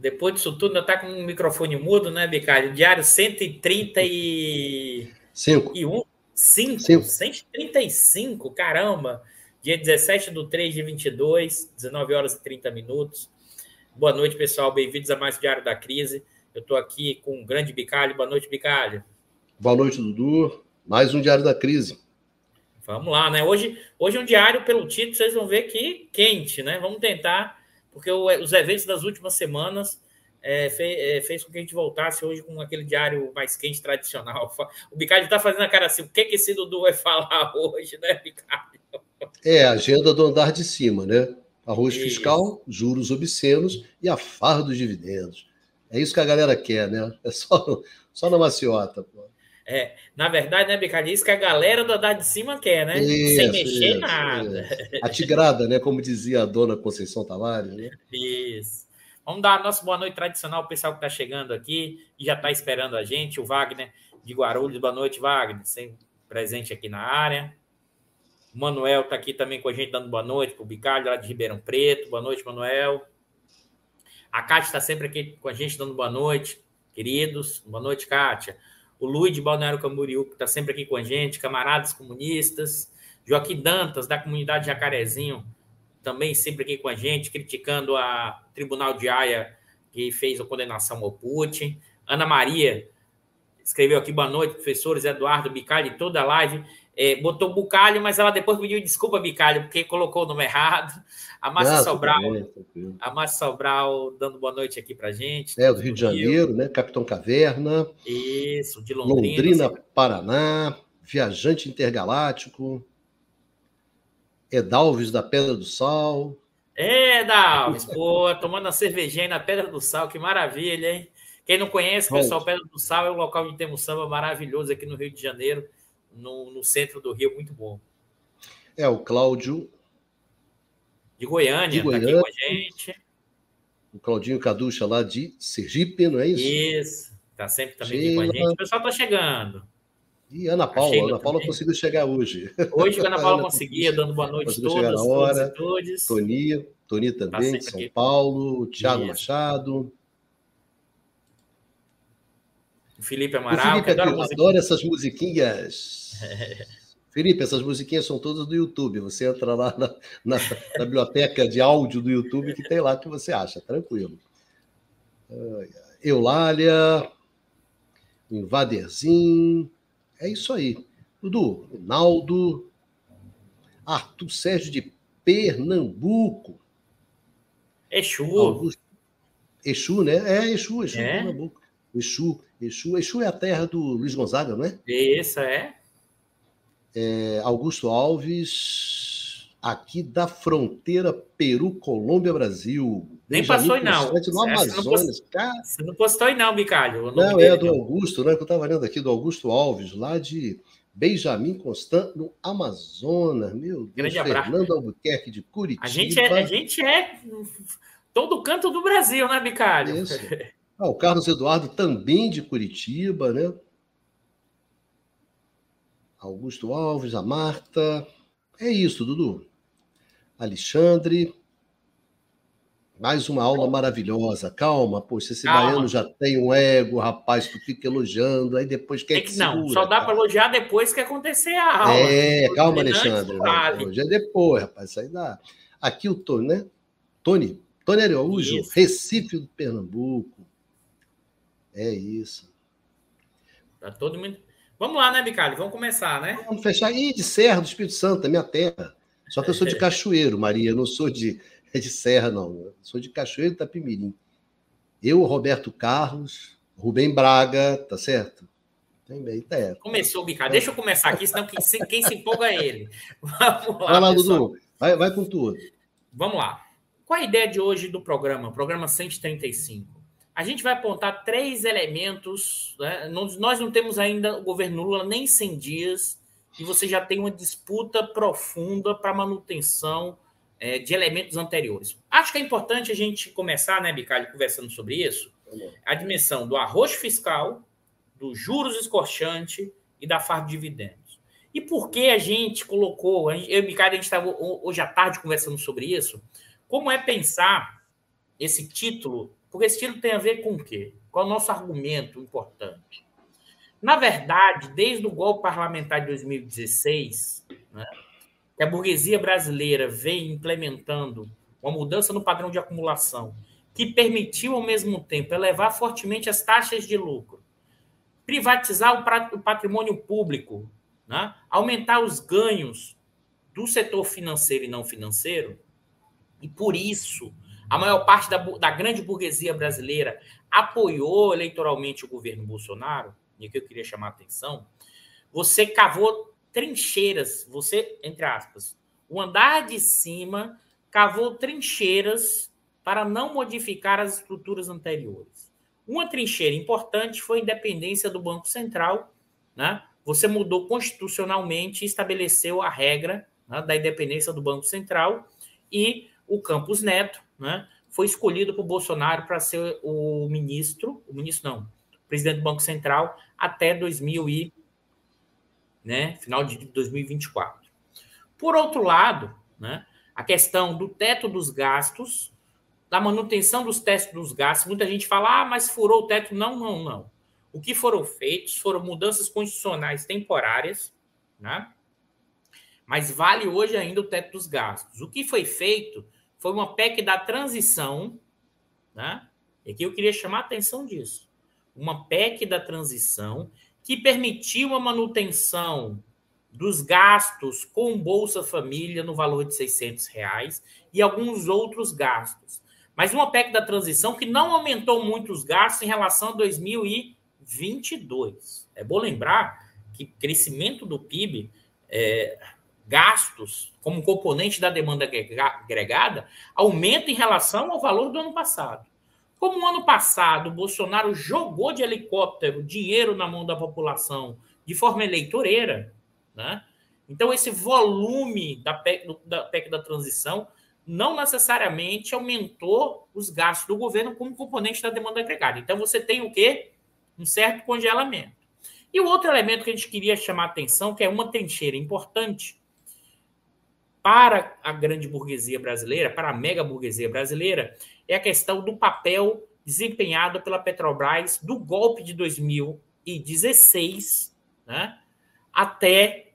Depois disso tudo, ainda está com o microfone mudo, né, Bicalho? Diário 135. Cinco. E um, cinco, cinco. 135, caramba. Dia 17 do 3 de 22, 19 horas e 30 minutos. Boa noite, pessoal. Bem-vindos a mais um Diário da Crise. Eu estou aqui com o grande Bicalho. Boa noite, Bicalho. Boa noite, Dudu. Mais um Diário da Crise. Vamos lá, né? Hoje, hoje é um diário, pelo título, vocês vão ver que quente, né? Vamos tentar, porque os eventos das últimas semanas é, fez, é, fez, com que a gente voltasse hoje com aquele diário mais quente tradicional. O Bicalho está fazendo a cara assim, o que, que esse Dudu vai falar hoje, né, Bicalho? É, a agenda do andar de cima, né? Arroz isso. fiscal, juros obscenos e a farra dos dividendos. É isso que a galera quer, né? É só, só na maciota. Pô. É, na verdade, né, Bicalho, isso que a galera do andar de cima quer, né? Isso, Sem mexer isso, nada. Isso. A tigrada, né? Como dizia a dona Conceição Tavares, né? Isso. Vamos dar a nossa boa noite tradicional ao pessoal que está chegando aqui e já está esperando a gente, o Wagner de Guarulhos. Boa noite, Wagner, sempre presente aqui na área. O Manuel está aqui também com a gente, dando boa noite para o Bicalho, lá de Ribeirão Preto. Boa noite, Manuel. A Kátia está sempre aqui com a gente, dando boa noite, queridos. Boa noite, Kátia. O Luiz de Balneário Camboriú, que está sempre aqui com a gente. Camaradas comunistas. Joaquim Dantas, da comunidade Jacarezinho, também sempre aqui com a gente, criticando a Tribunal de Haia, que fez a condenação ao Putin. Ana Maria escreveu aqui, boa noite, professores, Eduardo Bicalho, toda a live. É, botou Bucalho, mas ela depois pediu desculpa, Bicalho, porque colocou o nome errado. A Márcia ah, Sobral, bem, a Márcia Sobral dando boa noite aqui pra gente. É, do Rio de Janeiro, né? Capitão Caverna. Isso, de Londrina. Londrina, Paraná, viajante intergaláctico. Edalves da Pedra do Sal. É, Edalves, pô, tomando a cervejinha na Pedra do Sal, que maravilha, hein? Quem não conhece, pessoal, Pedra do Sal é um local onde temos samba maravilhoso aqui no Rio de Janeiro, no, no centro do Rio, muito bom. É, o Cláudio. De Goiânia, de Goiânia. tá aqui com a gente. O Claudinho Caducha lá de Sergipe, não é isso? Isso, tá sempre também aqui com a gente. O pessoal tá chegando. E Ana Paula, Ana Paula também. conseguiu chegar hoje. Hoje a Ana Paula conseguia, dando boa noite a todos. Na hora. todos Toni, Toni tá também, tá de São aqui. Paulo, Thiago Isso. Machado. O Felipe Amaral, o Felipe que adora, adora essas musiquinhas. Felipe, essas musiquinhas são todas do YouTube. Você entra lá na, na, na, biblioteca de áudio do YouTube que tem lá que você acha, tranquilo. Eulália, Invaderzinho. É isso aí. Dudu, Ronaldo, Arthur Sérgio de Pernambuco. Exu. Augusto. Exu, né? É, Exu, Exu, é. Pernambuco. Exu, Exu. Exu é a terra do Luiz Gonzaga, não é? Isso, é. É Augusto Alves, aqui da fronteira Peru-Colômbia-Brasil. Nem passou aí, não. No Amazonas, cara. Você não postou aí, não, Bicalho. Não, é do Augusto, né? Que eu estava lendo aqui, do Augusto Alves, lá de Benjamin Constant, no Amazonas. Meu Deus, Grande Fernando abraço. Albuquerque de Curitiba. A gente, é, a gente é todo canto do Brasil, né, Bicalho? Isso. Ah, o Carlos Eduardo também de Curitiba, né? Augusto Alves, a Marta. É isso, Dudu. Alexandre, mais uma aula maravilhosa. Calma, poxa, esse Calma. baiano já tem um ego, rapaz, tu fica elogiando, aí depois quer que, que Não, só dá para elogiar depois que acontecer a aula. É, calma, Alexandre. Né? Elogia depois, rapaz, isso aí dá. Aqui o Tony, né? Tony, Tony Araújo, isso. Recife do Pernambuco. É isso. Tá todo mundo... Vamos lá, né, Bicalho? Vamos começar, né? Vamos fechar. E de Serra do Espírito Santo, é minha terra. Só que eu sou de Cachoeiro, Maria, eu não sou de é de Serra, não. Eu sou de Cachoeiro e Itapimirim. Eu, Roberto Carlos, Rubem Braga, tá certo? Também tá. Começou, Bicalho. Deixa eu começar aqui, senão quem se, quem se empolga é ele. Vamos lá, vai lá Dudu. Vai, vai com tudo. Vamos lá. Qual a ideia de hoje do programa? Programa 135. A gente vai apontar três elementos. Né? Nós não temos ainda o governo Lula nem 100 dias e você já tem uma disputa profunda para manutenção é, de elementos anteriores. Acho que é importante a gente começar, né, Bicalho, conversando sobre isso, a dimensão do arroz fiscal, dos juros escorchante e da farda de dividendos. E por que a gente colocou, eu e Bicalho, a gente estava hoje à tarde conversando sobre isso, como é pensar esse título Porque esse título tem a ver com o quê? Qual é o nosso argumento importante? Na verdade, desde o golpe parlamentar de 2016, né, que a burguesia brasileira vem implementando uma mudança no padrão de acumulação, que permitiu, ao mesmo tempo, elevar fortemente as taxas de lucro, privatizar o patrimônio público, né, aumentar os ganhos do setor financeiro e não financeiro, e por isso a maior parte da, da grande burguesia brasileira apoiou eleitoralmente o governo Bolsonaro, e aqui eu queria chamar a atenção, você cavou trincheiras, você, entre aspas, o andar de cima cavou trincheiras para não modificar as estruturas anteriores. Uma trincheira importante foi a independência do Banco Central. Né? Você mudou constitucionalmente e estabeleceu a regra né, da independência do Banco Central e o Campos Neto né, foi escolhido por Bolsonaro para ser o ministro, o ministro não, presidente do Banco Central até 2000 e, né, final de 2024. Por outro lado, né, a questão do teto dos gastos, da manutenção dos testes dos gastos, muita gente fala, ah, mas furou o teto. Não, não, não. O que foram feitos foram mudanças constitucionais temporárias, né? mas vale hoje ainda o teto dos gastos. O que foi feito foi uma PEC da transição, né? E aqui eu queria chamar a atenção disso. Uma PEC da transição que permitiu a manutenção dos gastos com Bolsa Família no valor de 600 reais e alguns outros gastos. Mas uma PEC da transição que não aumentou muito os gastos em relação a 2022. É bom lembrar que crescimento do PIB é, gastos como componente da demanda agregada aumenta em relação ao valor do ano passado. Como no ano passado o Bolsonaro jogou de helicóptero dinheiro na mão da população de forma eleitoreira, né? então esse volume da PEC, da PEC da transição não necessariamente aumentou os gastos do governo como componente da demanda agregada. Então você tem o quê? Um certo congelamento. E o outro elemento que a gente queria chamar a atenção, que é uma trincheira importante, para a grande burguesia brasileira, para a mega burguesia brasileira, é a questão do papel desempenhado pela Petrobras do golpe de 2016 né, até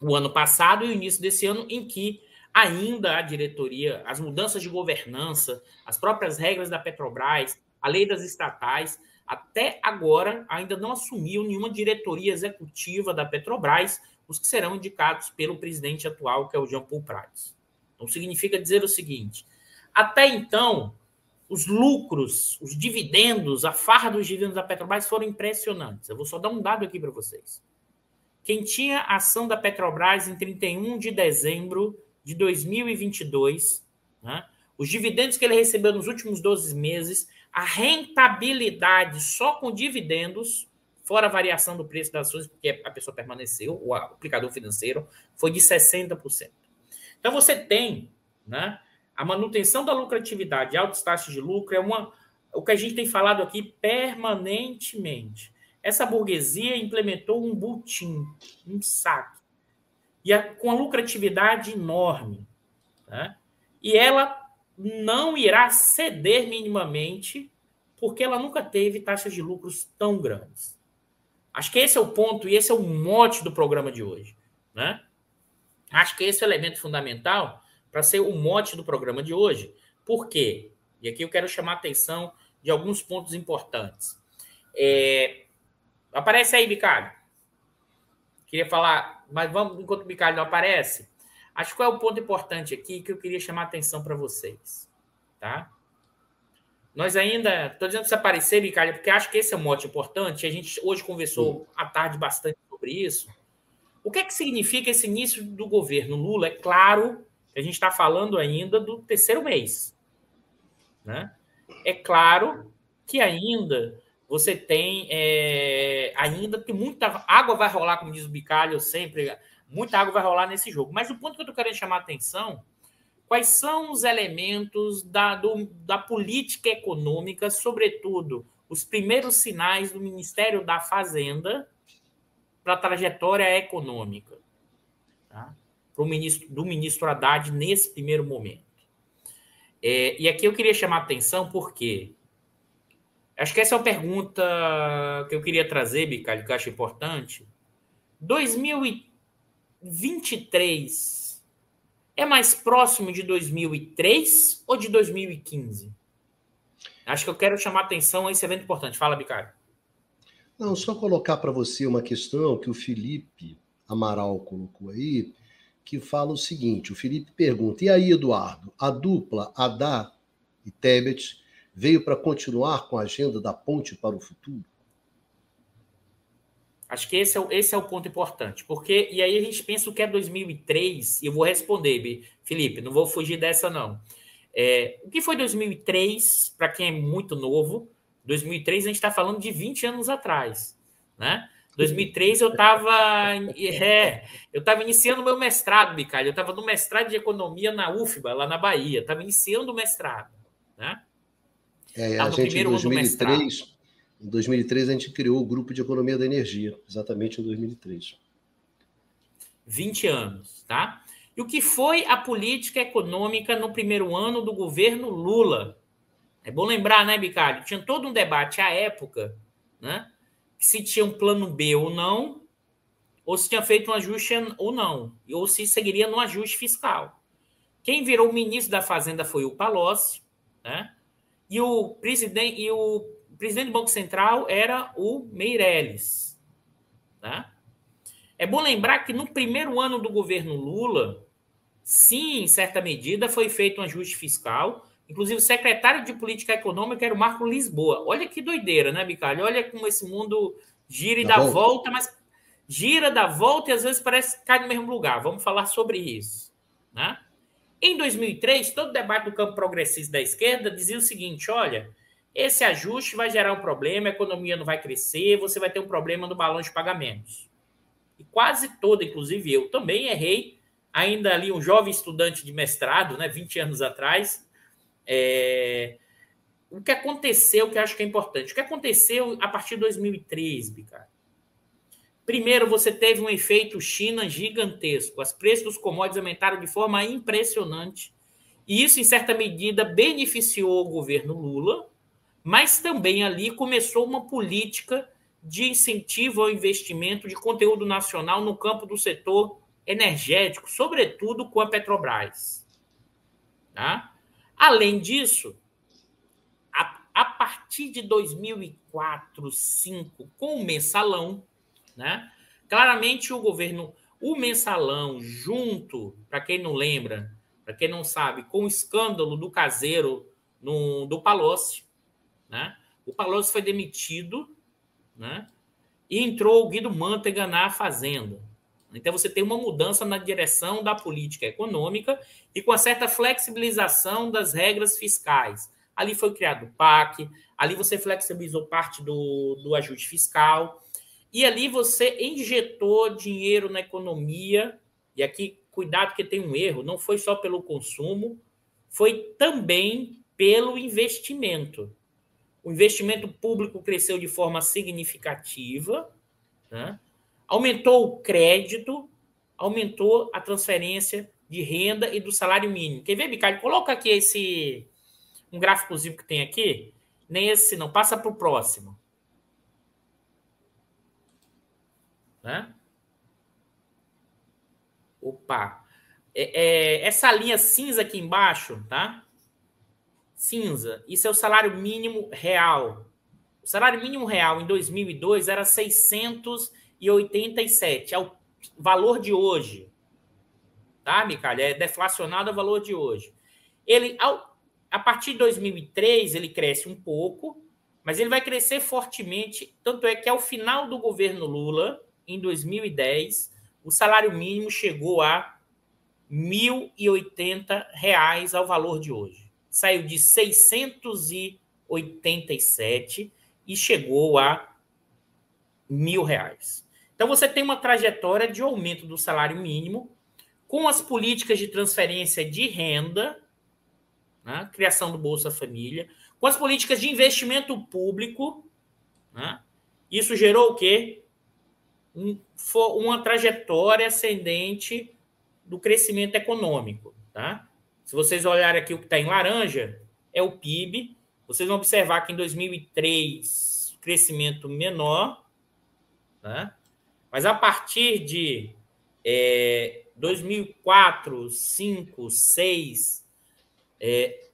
o ano passado e o início desse ano, em que ainda a diretoria, as mudanças de governança, as próprias regras da Petrobras, a lei das estatais, até agora ainda não assumiu nenhuma diretoria executiva da Petrobras os que serão indicados pelo presidente atual, que é o Jean Paul Prats. Então, significa dizer o seguinte: até então, os lucros, os dividendos, a farra dos dividendos da Petrobras foram impressionantes. Eu vou só dar um dado aqui para vocês. Quem tinha ação da Petrobras em 31 de dezembro de 2022, né, os dividendos que ele recebeu nos últimos 12 meses, a rentabilidade só com dividendos fora a variação do preço das ações, porque a pessoa permaneceu, o aplicador financeiro, foi de 60%. Então você tem né, a manutenção da lucratividade, altas taxas de lucro, é uma, o que a gente tem falado aqui permanentemente. Essa burguesia implementou um butim, um saque, e a, com a lucratividade enorme. Né? E ela não irá ceder minimamente, porque ela nunca teve taxas de lucros tão grandes. Acho que esse é o ponto e esse é o mote do programa de hoje. Né? Acho que esse é o elemento fundamental para ser o mote do programa de hoje. Por quê? E aqui eu quero chamar a atenção de alguns pontos importantes. É... Aparece aí, Bicalho. Queria falar, mas vamos, enquanto o Bicalho não aparece, acho que é o ponto importante aqui que eu queria chamar a atenção para vocês. Tá? Nós ainda. Estou dizendo para você aparecer, Ricardo, porque acho que esse é um mote importante. A gente hoje conversou à tarde bastante sobre isso. O que é que significa esse início do governo Lula? É claro que a gente está falando ainda do terceiro mês. Né? É claro que ainda você tem. É, ainda que muita água vai rolar, como diz o Bicalho sempre, muita água vai rolar nesse jogo. Mas o ponto que eu estou querendo chamar a atenção quais são os elementos da, do, da política econômica, sobretudo os primeiros sinais do Ministério da Fazenda para a trajetória econômica tá? Pro ministro, do ministro Haddad nesse primeiro momento. É, e aqui eu queria chamar a atenção porque Acho que essa é uma pergunta que eu queria trazer, Bicalho, que eu acho importante. 2023 é mais próximo de 2003 ou de 2015? Acho que eu quero chamar atenção a esse evento importante. Fala, Bicalho. Não, só colocar para você uma questão que o Felipe Amaral colocou aí, que fala o seguinte: o Felipe pergunta, e aí, Eduardo, a dupla Adá e Tebet veio para continuar com a agenda da ponte para o futuro? Acho que esse é, o, esse é o ponto importante, porque, e aí a gente pensa o que é 2003, e eu vou responder, Felipe, não vou fugir dessa não. É, o que foi 2003, para quem é muito novo, 2003 a gente está falando de 20 anos atrás, né? 2003 eu estava é, eu estava iniciando o meu mestrado, Bicalho. Eu estava no mestrado de economia na UFBA, lá na Bahia. Estava iniciando o mestrado, né? É, a gente em 2003, em 2003 a gente criou o grupo de economia da energia, exatamente em 2003. 20 anos, tá? E o que foi a política econômica no primeiro ano do governo Lula? É bom lembrar, né, Bicalho? Tinha todo um debate à época, né? Se tinha um plano B ou não, ou se tinha feito um ajuste ou não, ou se seguiria no ajuste fiscal. Quem virou ministro da Fazenda foi o Palocci, né? E o presidente, e o presidente do Banco Central era o Meirelles, né? É bom lembrar que no primeiro ano do governo Lula, sim, em certa medida, foi feito um ajuste fiscal. Inclusive, o secretário de Política Econômica era o Marco Lisboa. Olha que doideira, né, Bicalho? Olha como esse mundo gira e dá volta. volta, mas gira, dá volta e às vezes parece que cai no mesmo lugar. Vamos falar sobre isso. Né? Em 2003, todo o debate do campo progressista da esquerda dizia o seguinte: olha, esse ajuste vai gerar um problema, a economia não vai crescer, você vai ter um problema no balão de pagamentos e quase toda, inclusive eu também errei, ainda ali um jovem estudante de mestrado, né, 20 anos atrás. É... O que aconteceu, que eu acho que é importante, o que aconteceu a partir de 2013, cara? Primeiro, você teve um efeito China gigantesco. Os preços dos commodities aumentaram de forma impressionante. E isso, em certa medida, beneficiou o governo Lula, mas também ali começou uma política de incentivo ao investimento de conteúdo nacional no campo do setor energético, sobretudo com a Petrobras. Tá? Além disso, a, a partir de 2004, 2005, com o mensalão, né? claramente o governo, o mensalão, junto, para quem não lembra, para quem não sabe, com o escândalo do caseiro no, do Palocci, né? o Palocci foi demitido né? E entrou o Guido Mantega na Fazenda. Então você tem uma mudança na direção da política econômica e com a certa flexibilização das regras fiscais. Ali foi criado o PAC, ali você flexibilizou parte do, do ajuste fiscal, e ali você injetou dinheiro na economia, e aqui, cuidado que tem um erro, não foi só pelo consumo, foi também pelo investimento o investimento público cresceu de forma significativa, né? aumentou o crédito, aumentou a transferência de renda e do salário mínimo. Quer ver, Bicalho? Coloca aqui esse um gráficozinho que tem aqui. Nem esse não, passa para o próximo. Né? Opa! É, é, essa linha cinza aqui embaixo, tá? Cinza. Isso é o salário mínimo real. O salário mínimo real em 2002 era 687, é o valor de hoje. Tá, Micalha? É deflacionado ao valor de hoje. Ele, ao, a partir de 2003, ele cresce um pouco, mas ele vai crescer fortemente. Tanto é que ao final do governo Lula, em 2010, o salário mínimo chegou a R$ 1.080 ao valor de hoje saiu de 687 e chegou a mil reais. Então você tem uma trajetória de aumento do salário mínimo com as políticas de transferência de renda, né, criação do Bolsa Família, com as políticas de investimento público, né, isso gerou o quê? Um, uma trajetória ascendente do crescimento econômico, tá? Se vocês olharem aqui o que está em laranja, é o PIB, vocês vão observar que em 2003 crescimento menor, né? mas a partir de é, 2004, 2005, 2006, é,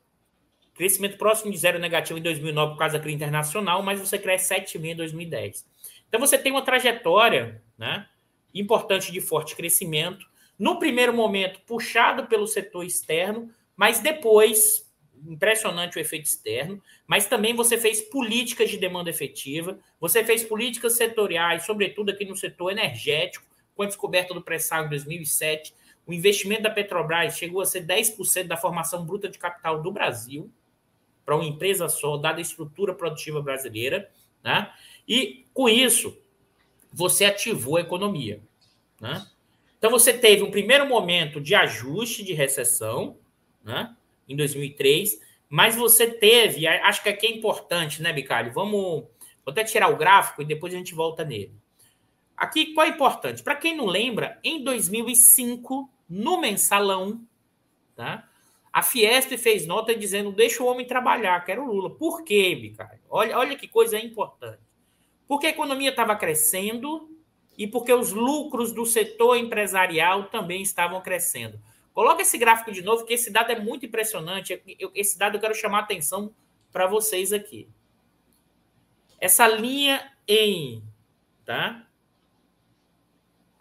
crescimento próximo de zero negativo em 2009 por causa da crise internacional, mas você cresce 7,5 em 2010. Então você tem uma trajetória né, importante de forte crescimento, no primeiro momento puxado pelo setor externo, mas depois impressionante o efeito externo, mas também você fez políticas de demanda efetiva, você fez políticas setoriais, sobretudo aqui no setor energético, com a descoberta do pré-sal em 2007, o investimento da Petrobras chegou a ser 10% da formação bruta de capital do Brasil, para uma empresa só, dada a estrutura produtiva brasileira, né? E com isso, você ativou a economia, né? Então você teve um primeiro momento de ajuste de recessão, né? em 2003, mas você teve, acho que aqui é importante, né, Bicalho? Vamos, vou até tirar o gráfico e depois a gente volta nele. Aqui, qual é importante? Para quem não lembra, em 2005, no mensalão, tá? A Fiesp fez nota dizendo: deixa o homem trabalhar, quero Lula. Por quê, Bicalho? Olha, olha que coisa importante. Porque a economia estava crescendo e porque os lucros do setor empresarial também estavam crescendo. Coloca esse gráfico de novo, que esse dado é muito impressionante. Esse dado eu quero chamar a atenção para vocês aqui. Essa linha em tá?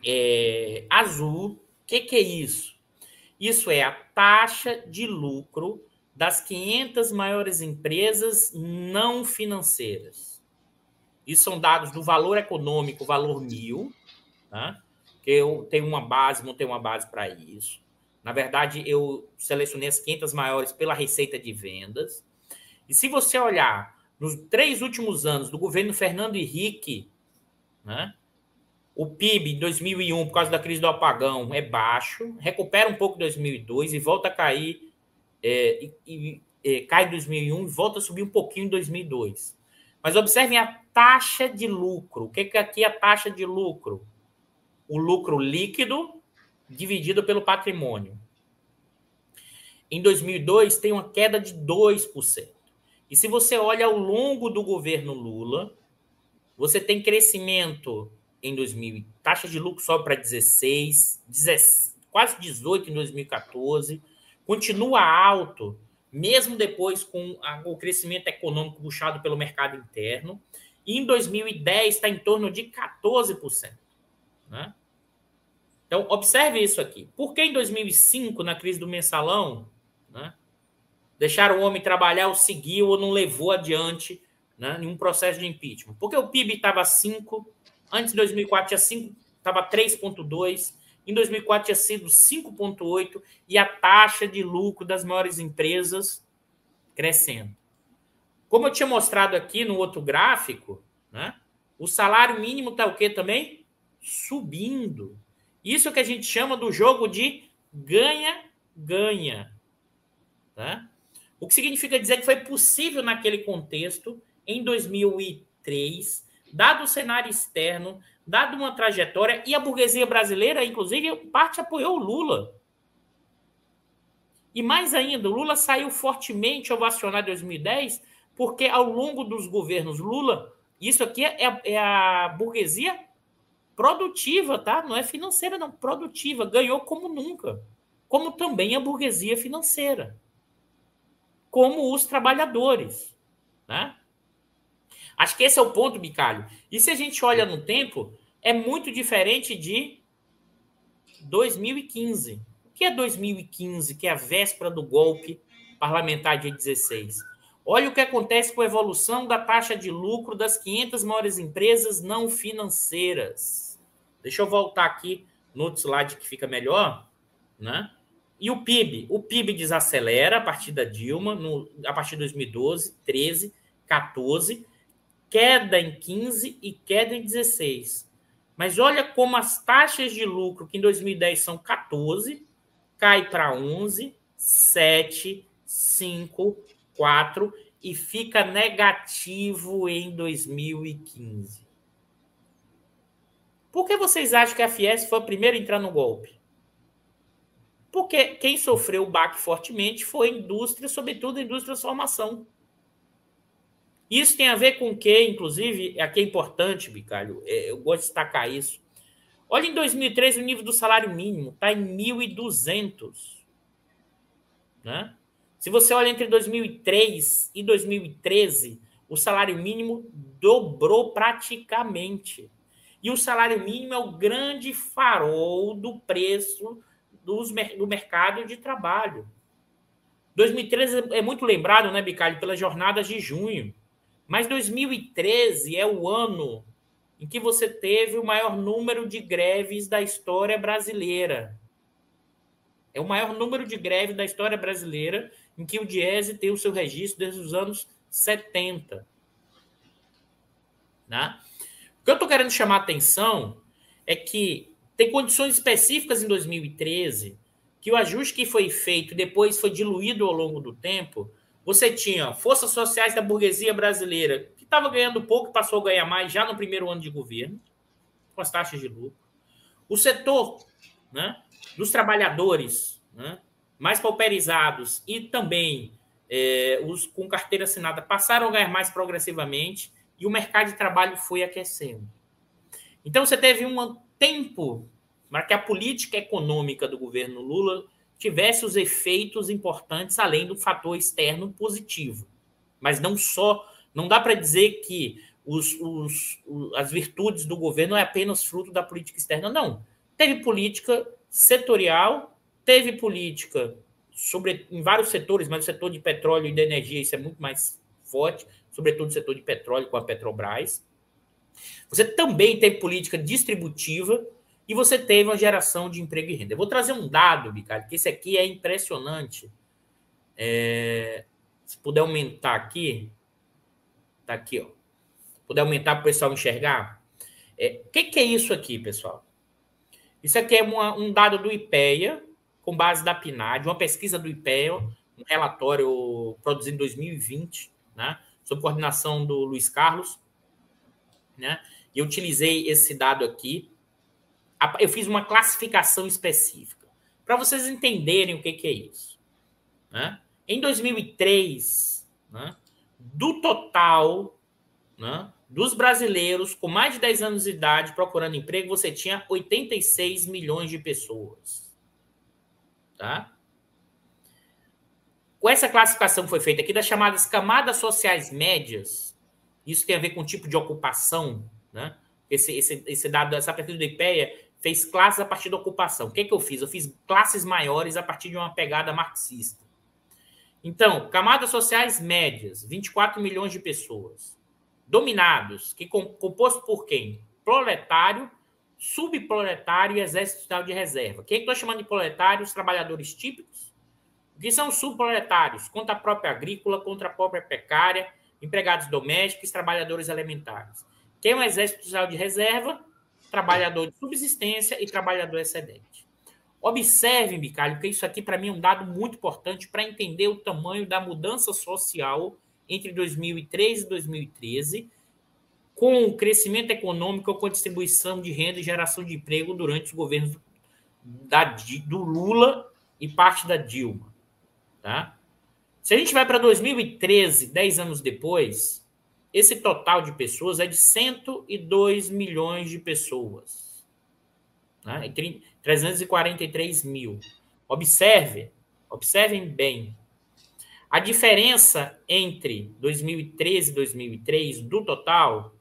É, azul, o que, que é isso? Isso é a taxa de lucro das 500 maiores empresas não financeiras. Isso são dados do valor econômico, valor mil, tá? que eu tenho uma base, não tenho uma base para isso. Na verdade, eu selecionei as 500 maiores pela receita de vendas. E se você olhar nos três últimos anos do governo Fernando Henrique, né, o PIB em 2001, por causa da crise do apagão, é baixo, recupera um pouco em 2002 e volta a cair, é, e, e, é, cai em 2001 e volta a subir um pouquinho em 2002. Mas observem a taxa de lucro. O que é aqui a taxa de lucro? O lucro líquido dividido pelo patrimônio. Em 2002, tem uma queda de 2%. E se você olha ao longo do governo Lula, você tem crescimento em 2000, taxa de lucro sobe para 16, 16, quase 18 em 2014, continua alto, mesmo depois com o crescimento econômico puxado pelo mercado interno, e em 2010 está em torno de 14%. Né? Então, observe isso aqui. Por que em 2005, na crise do mensalão, né, deixaram o homem trabalhar ou seguiu ou não levou adiante né, nenhum processo de impeachment? Porque o PIB estava 5, antes de 2004 tinha 5, estava 3,2, em 2004 tinha sido 5,8 e a taxa de lucro das maiores empresas crescendo. Como eu tinha mostrado aqui no outro gráfico, né, o salário mínimo está o quê também? Subindo. Isso que a gente chama do jogo de ganha-ganha. Tá? O que significa dizer que foi possível naquele contexto, em 2003, dado o cenário externo, dado uma trajetória, e a burguesia brasileira, inclusive, parte apoiou o Lula. E mais ainda, o Lula saiu fortemente ovacionado em 2010, porque ao longo dos governos Lula, isso aqui é, é a burguesia produtiva, tá? Não é financeira, não, produtiva. Ganhou como nunca. Como também a burguesia financeira. Como os trabalhadores, né? Acho que esse é o ponto, Bicalho. E se a gente olha no tempo, é muito diferente de 2015. O que é 2015, que é a véspera do golpe parlamentar de 16? Olha o que acontece com a evolução da taxa de lucro das 500 maiores empresas não financeiras. Deixa eu voltar aqui no outro slide que fica melhor, né? E o PIB? O PIB desacelera a partir da Dilma, no, a partir de 2012, 13, 14, queda em 15 e queda em 16. Mas olha como as taxas de lucro, que em 2010 são 14, cai para 11, 7, 5, 4 e fica negativo em 2015. Por que vocês acham que a Fies foi a primeira a entrar no golpe? Porque quem sofreu o baque fortemente foi a indústria, sobretudo a indústria de transformação. Isso tem a ver com o que, inclusive, aqui é importante, Bicalho, é, eu gosto de destacar isso. Olha, em 2013, o nível do salário mínimo está em 1.200. Né? Se você olha entre 2003 e 2013, o salário mínimo dobrou praticamente. E o salário mínimo é o grande farol do preço dos, do mercado de trabalho. 2013 é muito lembrado, né, Bicalho, pelas jornadas de junho. Mas 2013 é o ano em que você teve o maior número de greves da história brasileira. É o maior número de greves da história brasileira em que o Diese tem o seu registro desde os anos 70. Né? O que eu estou querendo chamar a atenção é que tem condições específicas em 2013 que o ajuste que foi feito depois foi diluído ao longo do tempo você tinha forças sociais da burguesia brasileira, que estava ganhando pouco, passou a ganhar mais já no primeiro ano de governo, com as taxas de lucro. O setor né, dos trabalhadores né, mais pauperizados e também é, os com carteira assinada passaram a ganhar mais progressivamente e o mercado de trabalho foi aquecendo. Então você teve um tempo para que a política econômica do governo Lula tivesse os efeitos importantes além do fator externo positivo. Mas não só, não dá para dizer que os, os, as virtudes do governo é apenas fruto da política externa, não. Teve política setorial, teve política sobre em vários setores, mas o setor de petróleo e de energia isso é muito mais forte, sobretudo o setor de petróleo com a Petrobras. Você também tem política distributiva, e você teve uma geração de emprego e renda. Eu vou trazer um dado, Bicalho, que esse aqui é impressionante. É, se puder aumentar aqui, tá aqui, ó. Se puder aumentar para o pessoal enxergar. É, o que, que, é isso aqui, pessoal? Isso aqui é uma, um dado do IPEA, com base da PNAD, uma pesquisa do IPEA, um relatório produzido em 2020, né, sob coordenação do Luiz Carlos. Né, e eu utilizei esse dado aqui eu fiz uma classificação específica para vocês entenderem o que, que é isso. Né? Em 2003, né, do total né, dos brasileiros com mais de 10 anos de idade procurando emprego, você tinha 86 milhões de pessoas. Tá? Com essa classificação que foi feita aqui das chamadas camadas sociais médias, isso tem a ver com o tipo de ocupação, né? Esse, esse, esse dado, essa pesquisa do IPEA fez classes a partir da ocupação. O que, que eu fiz? Eu fiz classes maiores a partir de uma pegada marxista. Então, camadas sociais médias, 24 milhões de pessoas. Dominados, que composto por quem? Proletário, subproletário e exército de reserva. Quem é que chamando de proletários? Trabalhadores típicos. Que são subproletários? Contra a própria agrícola, contra a própria pecária, empregados domésticos, trabalhadores elementares. Quem é o exército de reserva? trabalhador de subsistência e trabalhador excedente. Observe, Bicalho, porque isso aqui para mim é um dado muito importante para entender o tamanho da mudança social entre 2003 e 2013, com o crescimento econômico, com a distribuição de renda e geração de emprego durante os governos da, do Lula e parte da Dilma. Tá? Se a gente vai para 2013, 10 anos depois, esse total de pessoas é de 102 milhões de pessoas. Né? 343 mil. Observe, observem bem. A diferença entre 2013 e 2003 do total,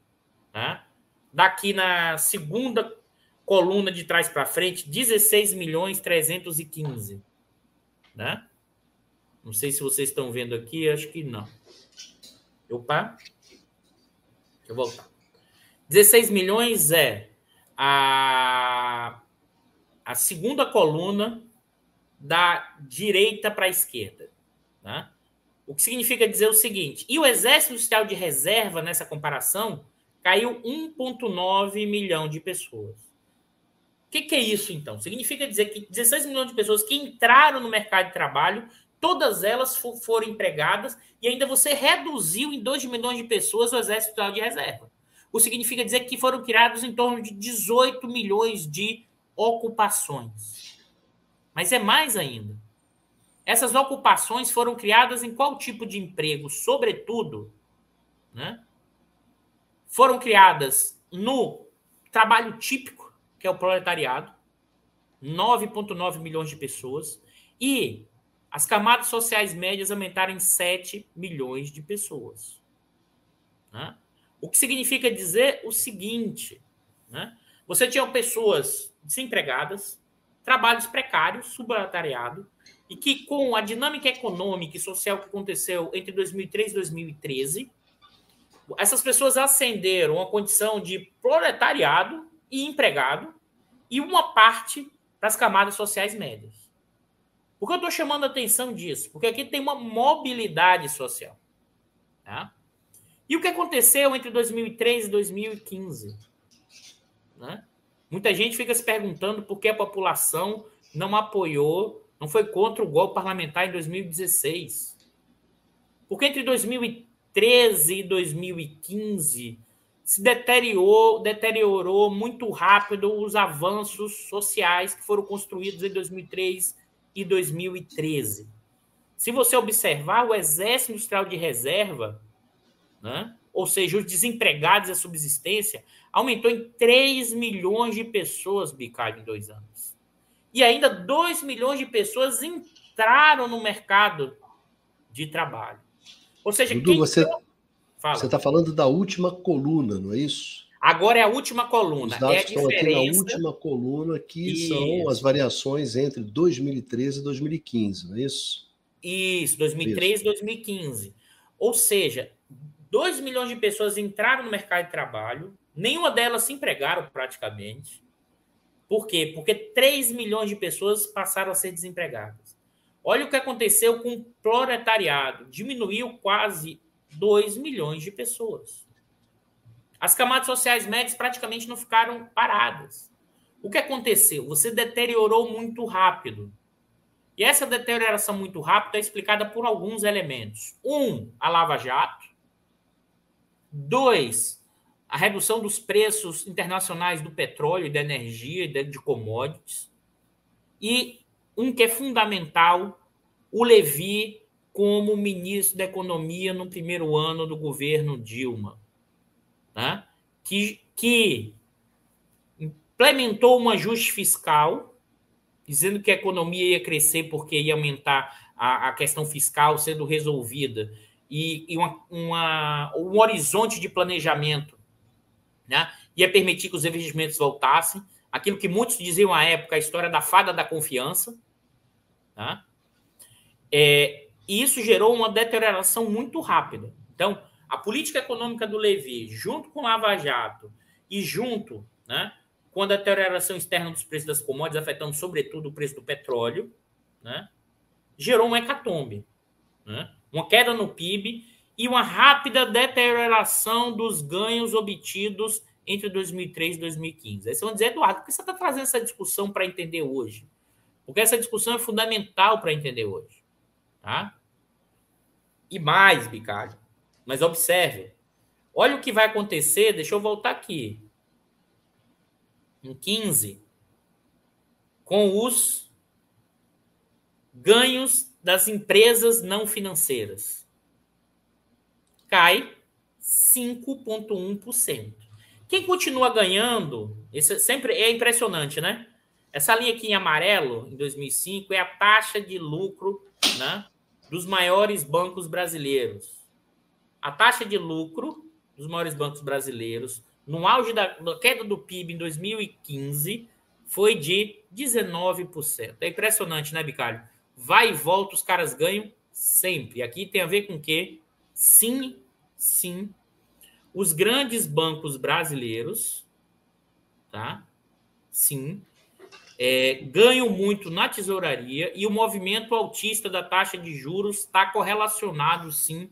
né? daqui na segunda coluna de trás para frente, 16 milhões 315. Né? Não sei se vocês estão vendo aqui, acho que não. Opa. Deixa eu voltar. 16 milhões é a, a segunda coluna da direita para a esquerda. Né? O que significa dizer o seguinte: e o Exército Industrial de Reserva, nessa comparação, caiu 1,9 milhão de pessoas. O que, que, é isso, então? Significa dizer que 16 milhões de pessoas que entraram no mercado de trabalho todas elas for, foram empregadas e ainda você reduziu em 2 milhões de pessoas o exército de reserva. O que significa dizer que foram criados em torno de 18 milhões de ocupações. Mas é mais ainda. Essas ocupações foram criadas em qual tipo de emprego? Sobretudo, né, foram criadas no trabalho típico, que é o proletariado, 9,9 milhões de pessoas, e as camadas sociais médias aumentaram em 7 milhões de pessoas. Né? O que significa dizer o seguinte: né? você tinha pessoas desempregadas, trabalhos precários, subaltariado, e que com a dinâmica econômica e social que aconteceu entre 2003 e 2013, essas pessoas ascenderam a condição de proletariado e empregado, e uma parte para as camadas sociais médias. Por que eu estou chamando a atenção disso? Porque aqui tem uma mobilidade social. Tá? E o que aconteceu entre 2003 e 2015? Né? Muita gente fica se perguntando por que a população não apoiou, não foi contra o golpe parlamentar em 2016. Porque entre 2013 e 2015 se deteriorou, deteriorou muito rápido os avanços sociais que foram construídos em 2003 e 2013. Se você observar, o Exército Industrial de Reserva, né, ou seja, os desempregados e a subsistência, aumentou em 3 milhões de pessoas, Bicalho, em dois anos. E ainda 2 milhões de pessoas entraram no mercado de trabalho. Ou seja, Dudu, quem você você está falando da última coluna, não é isso? Agora é a última coluna. Os dados é estão aqui na última coluna, que isso. são as variações entre 2013 e 2015, não é isso? Isso, 2013 e 2015. Ou seja, 2 milhões de pessoas entraram no mercado de trabalho, nenhuma delas se empregaram praticamente. Por quê? Porque 3 milhões de pessoas passaram a ser desempregadas. Olha o que aconteceu com o proletariado. Diminuiu quase 2 milhões de pessoas. As camadas sociais médias praticamente não ficaram paradas. O que aconteceu? Você deteriorou muito rápido. E essa deterioração muito rápida é explicada por alguns elementos. Um, a Lava Jato. Dois, a redução dos preços internacionais do petróleo, da energia e de commodities. E um que é fundamental, o Levi como ministro da Economia no primeiro ano do governo Dilma, né? que, que implementou um ajuste fiscal, dizendo que a economia ia crescer porque ia aumentar a, a questão fiscal sendo resolvida, e, e uma, uma, um horizonte de planejamento né? ia permitir que os investimentos voltassem. Aquilo que muitos diziam à época, a história da fada da confiança. Né? É, isso gerou uma deterioração muito rápida. Então, a política econômica do Levi, junto com o Lava Jato e junto né, com a deterioração externa dos preços das commodities, afetando sobretudo o preço do petróleo, né, gerou uma hecatombe. Né, uma queda no PIB e uma rápida deterioração dos ganhos obtidos entre 2003 e 2015. Aí você vai dizer, Eduardo, por que você está trazendo essa discussão para entender hoje? Porque essa discussão é fundamental para entender hoje. Tá? E mais, Bicalho. Mas observe. Olha o que vai acontecer. Deixa eu voltar aqui. Em 15, com os ganhos das empresas não financeiras. Cai 5,1%. Quem continua ganhando, isso é sempre é impressionante, né? Essa linha aqui em amarelo, em 2005, é a taxa de lucro né, dos maiores bancos brasileiros. A taxa de lucro dos maiores bancos brasileiros, no auge da, da queda do PIB em 2015, foi de 19%. É impressionante, né, Bicalho? Vai e volta, os caras ganham sempre. Aqui tem a ver com o quê? Sim, sim. Os grandes bancos brasileiros, tá? Sim, é, ganham muito na tesouraria e o movimento altista da taxa de juros está correlacionado, sim,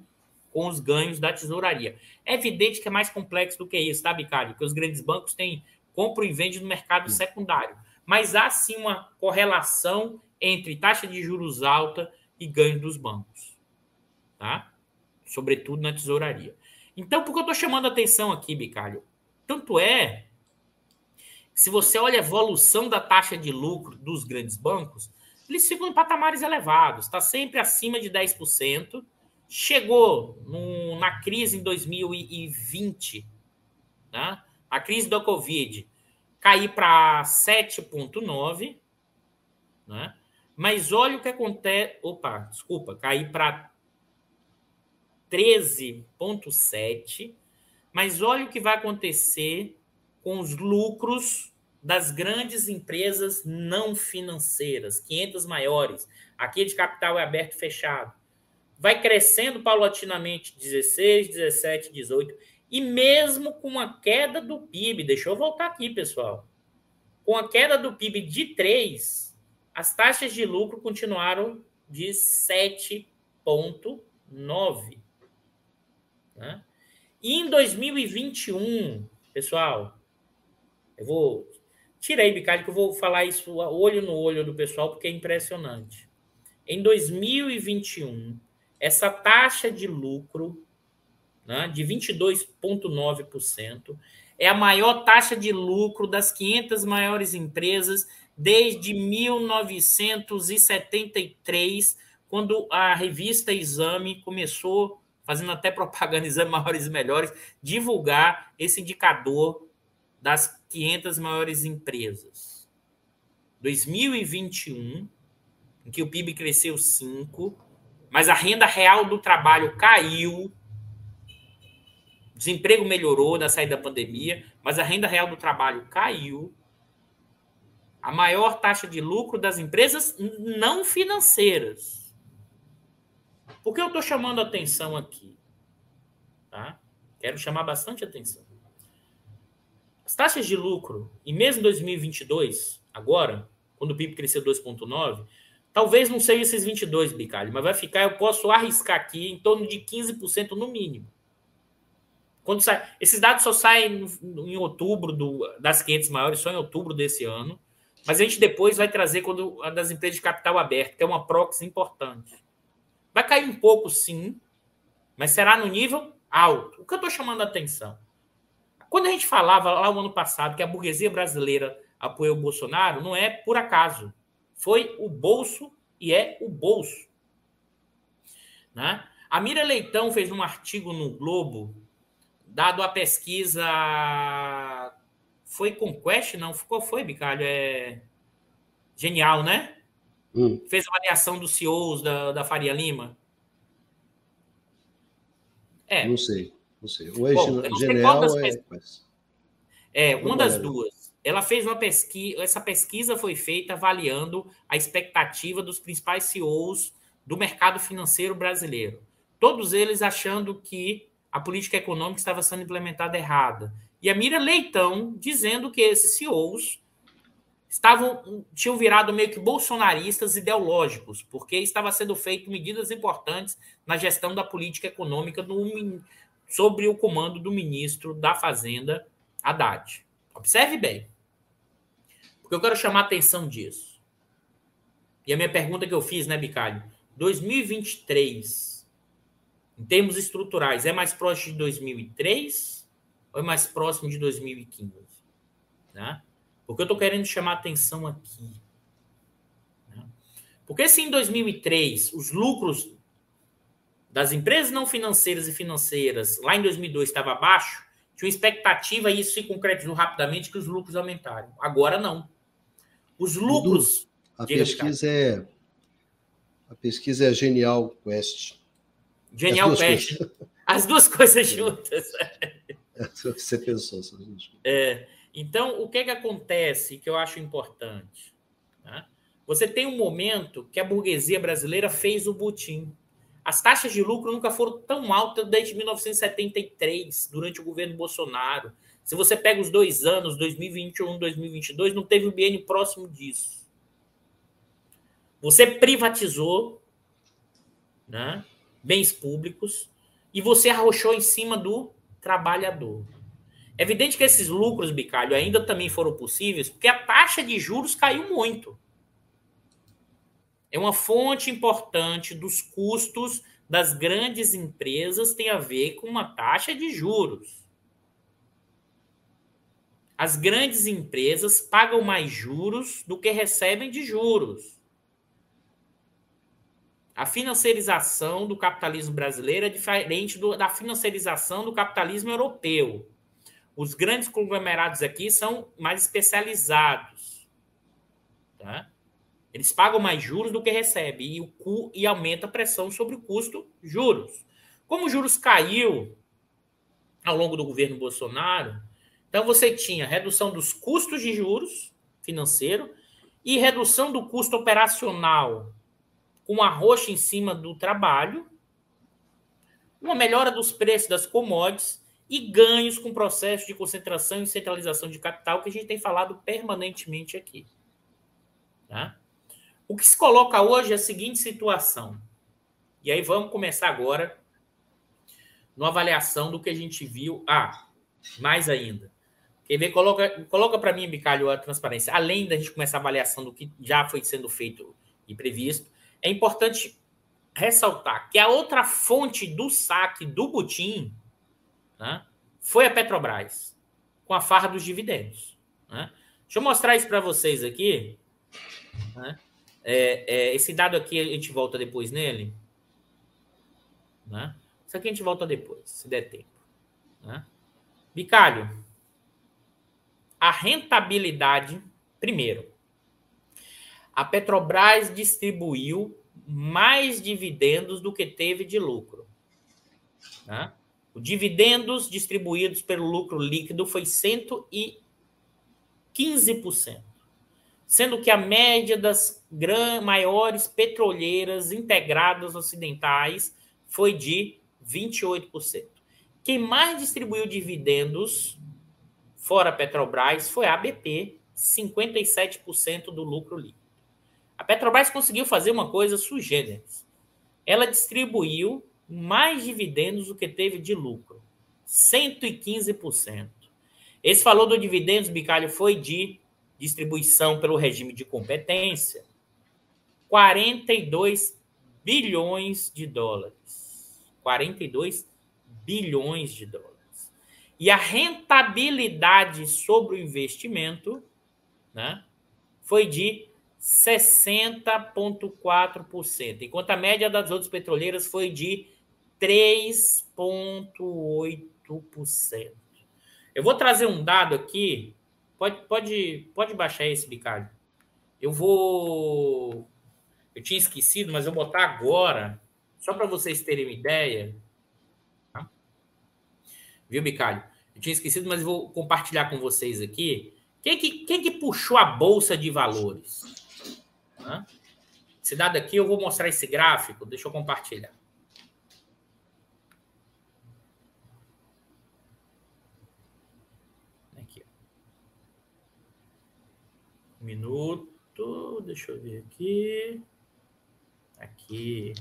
com os ganhos da tesouraria. É evidente que é mais complexo do que isso, tá, Bicário? Porque os grandes bancos têm compra e vende no mercado secundário. Mas há sim uma correlação entre taxa de juros alta e ganho dos bancos. Tá? Sobretudo na tesouraria. Então, por que eu estou chamando a atenção aqui, Bicalho? Tanto é se você olha a evolução da taxa de lucro dos grandes bancos, eles ficam em patamares elevados, está sempre acima de 10%, chegou no, na crise em 2020, né? a crise da Covid, cair para 7,9, né? mas olha o que acontece. Opa, desculpa, cair para 13,7, mas olha o que vai acontecer com os lucros das grandes empresas não financeiras, 500 maiores. Aqui de capital é aberto e fechado. Vai crescendo paulatinamente 16, 17, 18. E mesmo com a queda do PIB, deixa eu voltar aqui, pessoal. Com a queda do PIB de 3, as taxas de lucro continuaram de 7,9. Né? E em 2021, pessoal, eu vou Tirei, Bicalho, que eu vou falar isso olho no olho do pessoal, porque é impressionante. Em 2021, essa taxa de lucro né, de 22,9% é a maior taxa de lucro das 500 maiores empresas desde 1973, quando a revista Exame começou, fazendo até propaganda Exame Maiores e Melhores, divulgar esse indicador das 500 maiores empresas. 2021, em que o PIB cresceu 5, mas a renda real do trabalho caiu, desemprego melhorou na saída da pandemia, mas a renda real do trabalho caiu. A maior taxa de lucro das empresas não financeiras. Por que eu estou chamando atenção aqui? Tá? Quero chamar bastante atenção. As taxas de lucro, e mesmo 2022, agora, quando o PIB cresceu 2,9, talvez não seja esses 22, Bicalho, mas vai ficar, eu posso arriscar aqui, em torno de 15% no mínimo. Quando sai, esses dados só saem em outubro do, das 500 maiores, só em outubro desse ano. Mas a gente depois vai trazer quando a das empresas de capital aberto, que é uma proxy importante. Vai cair um pouco, sim, mas será no nível alto. O que eu estou chamando a atenção? Quando a gente falava lá no ano passado que a burguesia brasileira apoiou o Bolsonaro, não é por acaso. Foi o bolso e é o bolso. Né? A Mira Leitão fez um artigo no Globo, dado a pesquisa. Foi Conquest? Não, qual foi, Bicalho? É genial, né? Hum. Fez avaliação dos CEOs da, da Faria Lima. É. Não sei. Não sei. Ou é Bom, genial ou é... É, uma das duas. Ela fez uma pesquisa, essa pesquisa foi feita avaliando a expectativa dos principais CEOs do mercado financeiro brasileiro. Todos eles achando que a política econômica estava sendo implementada errada. E a Mira Leitão dizendo que esses CEOs estavam tinham virado meio que bolsonaristas ideológicos, porque estava sendo feito medidas importantes na gestão da política econômica no, sobre o comando do ministro da Fazenda, Haddad. Observe bem. Porque eu quero chamar a atenção disso. E a minha pergunta que eu fiz, né, Bicalho? 2023, em termos estruturais, é mais próximo de 2003 ou é mais próximo de 2015? Né? Porque eu estou querendo chamar a atenção aqui. Né? Porque se em 2003 os lucros das empresas não financeiras e financeiras lá em 2002 estava abaixo, tinha uma expectativa, e isso se concretizou rapidamente, que os lucros aumentaram. Agora não. Os lucros. a pesquisa é. A pesquisa é Genial Quest. Genial Quest. As duas coisas juntas. Você pensou. É, então, o que, que acontece que eu acho importante? Né? Você tem um momento que a burguesia brasileira fez o butim. As taxas de lucro nunca foram tão altas desde 1973, durante o governo Bolsonaro. Se você pega os dois anos, 2021 e 2022, não teve um biênio próximo disso. Você privatizou né, bens públicos e você arrochou em cima do trabalhador. É evidente que esses lucros, Bicalho, ainda também foram possíveis porque a taxa de juros caiu muito é uma fonte importante dos custos das grandes empresas tem a ver com uma taxa de juros. As grandes empresas pagam mais juros do que recebem de juros. A financiarização do capitalismo brasileiro é diferente do, da financiarização do capitalismo europeu. Os grandes conglomerados aqui são mais especializados. Tá? Eles pagam mais juros do que recebem e, e aumenta a pressão sobre o custo juros. Como os juros caiu ao longo do governo Bolsonaro, então você tinha redução dos custos de juros financeiro e redução do custo operacional com a em cima do trabalho, uma melhora dos preços das commodities e ganhos com o processo de concentração e centralização de capital que a gente tem falado permanentemente aqui. Tá? O que se coloca hoje é a seguinte situação. E aí vamos começar agora no avaliação do que a gente viu. Ah, mais ainda. Quer ver? Coloca, coloca para mim, Bicalho, a transparência. Além da gente começar a avaliação do que já foi sendo feito e previsto, é importante ressaltar que a outra fonte do saque do Butim né, foi a Petrobras, com a farra dos dividendos. Né? Deixa eu mostrar isso para vocês aqui. Né? É, é, esse dado aqui a gente volta depois nele. Né? Isso aqui a gente volta depois, se der tempo. Né? Bicalho, a rentabilidade, primeiro, a Petrobras distribuiu mais dividendos do que teve de lucro. Né? Os dividendos distribuídos pelo lucro líquido foi 115%, sendo que a média das maiores petroleiras integradas ocidentais foi de 28%. Quem mais distribuiu dividendos fora a Petrobras foi a ABP, 57% do lucro líquido. A Petrobras conseguiu fazer uma coisa sugêneres. Ela distribuiu mais dividendos do que teve de lucro. 115%. Esse valor do dividendos, Bicalho, foi de distribuição pelo regime de competência. 42 bilhões de dólares. 42 bilhões de dólares. E a rentabilidade sobre o investimento né, foi de 60,4%, enquanto a média das outras petroleiras foi de 3,8%. Eu vou trazer um dado aqui. Pode, pode, pode baixar esse, Bicalho. Eu vou. Eu tinha esquecido, mas eu vou botar agora, só para vocês terem uma ideia. Tá? Viu, Bicalho? Eu tinha esquecido, mas vou compartilhar com vocês aqui. Quem que, quem que puxou a bolsa de valores? Esse dado aqui, eu vou mostrar esse gráfico, deixa eu compartilhar. Aqui. Um minuto, deixa eu ver aqui. Aqui.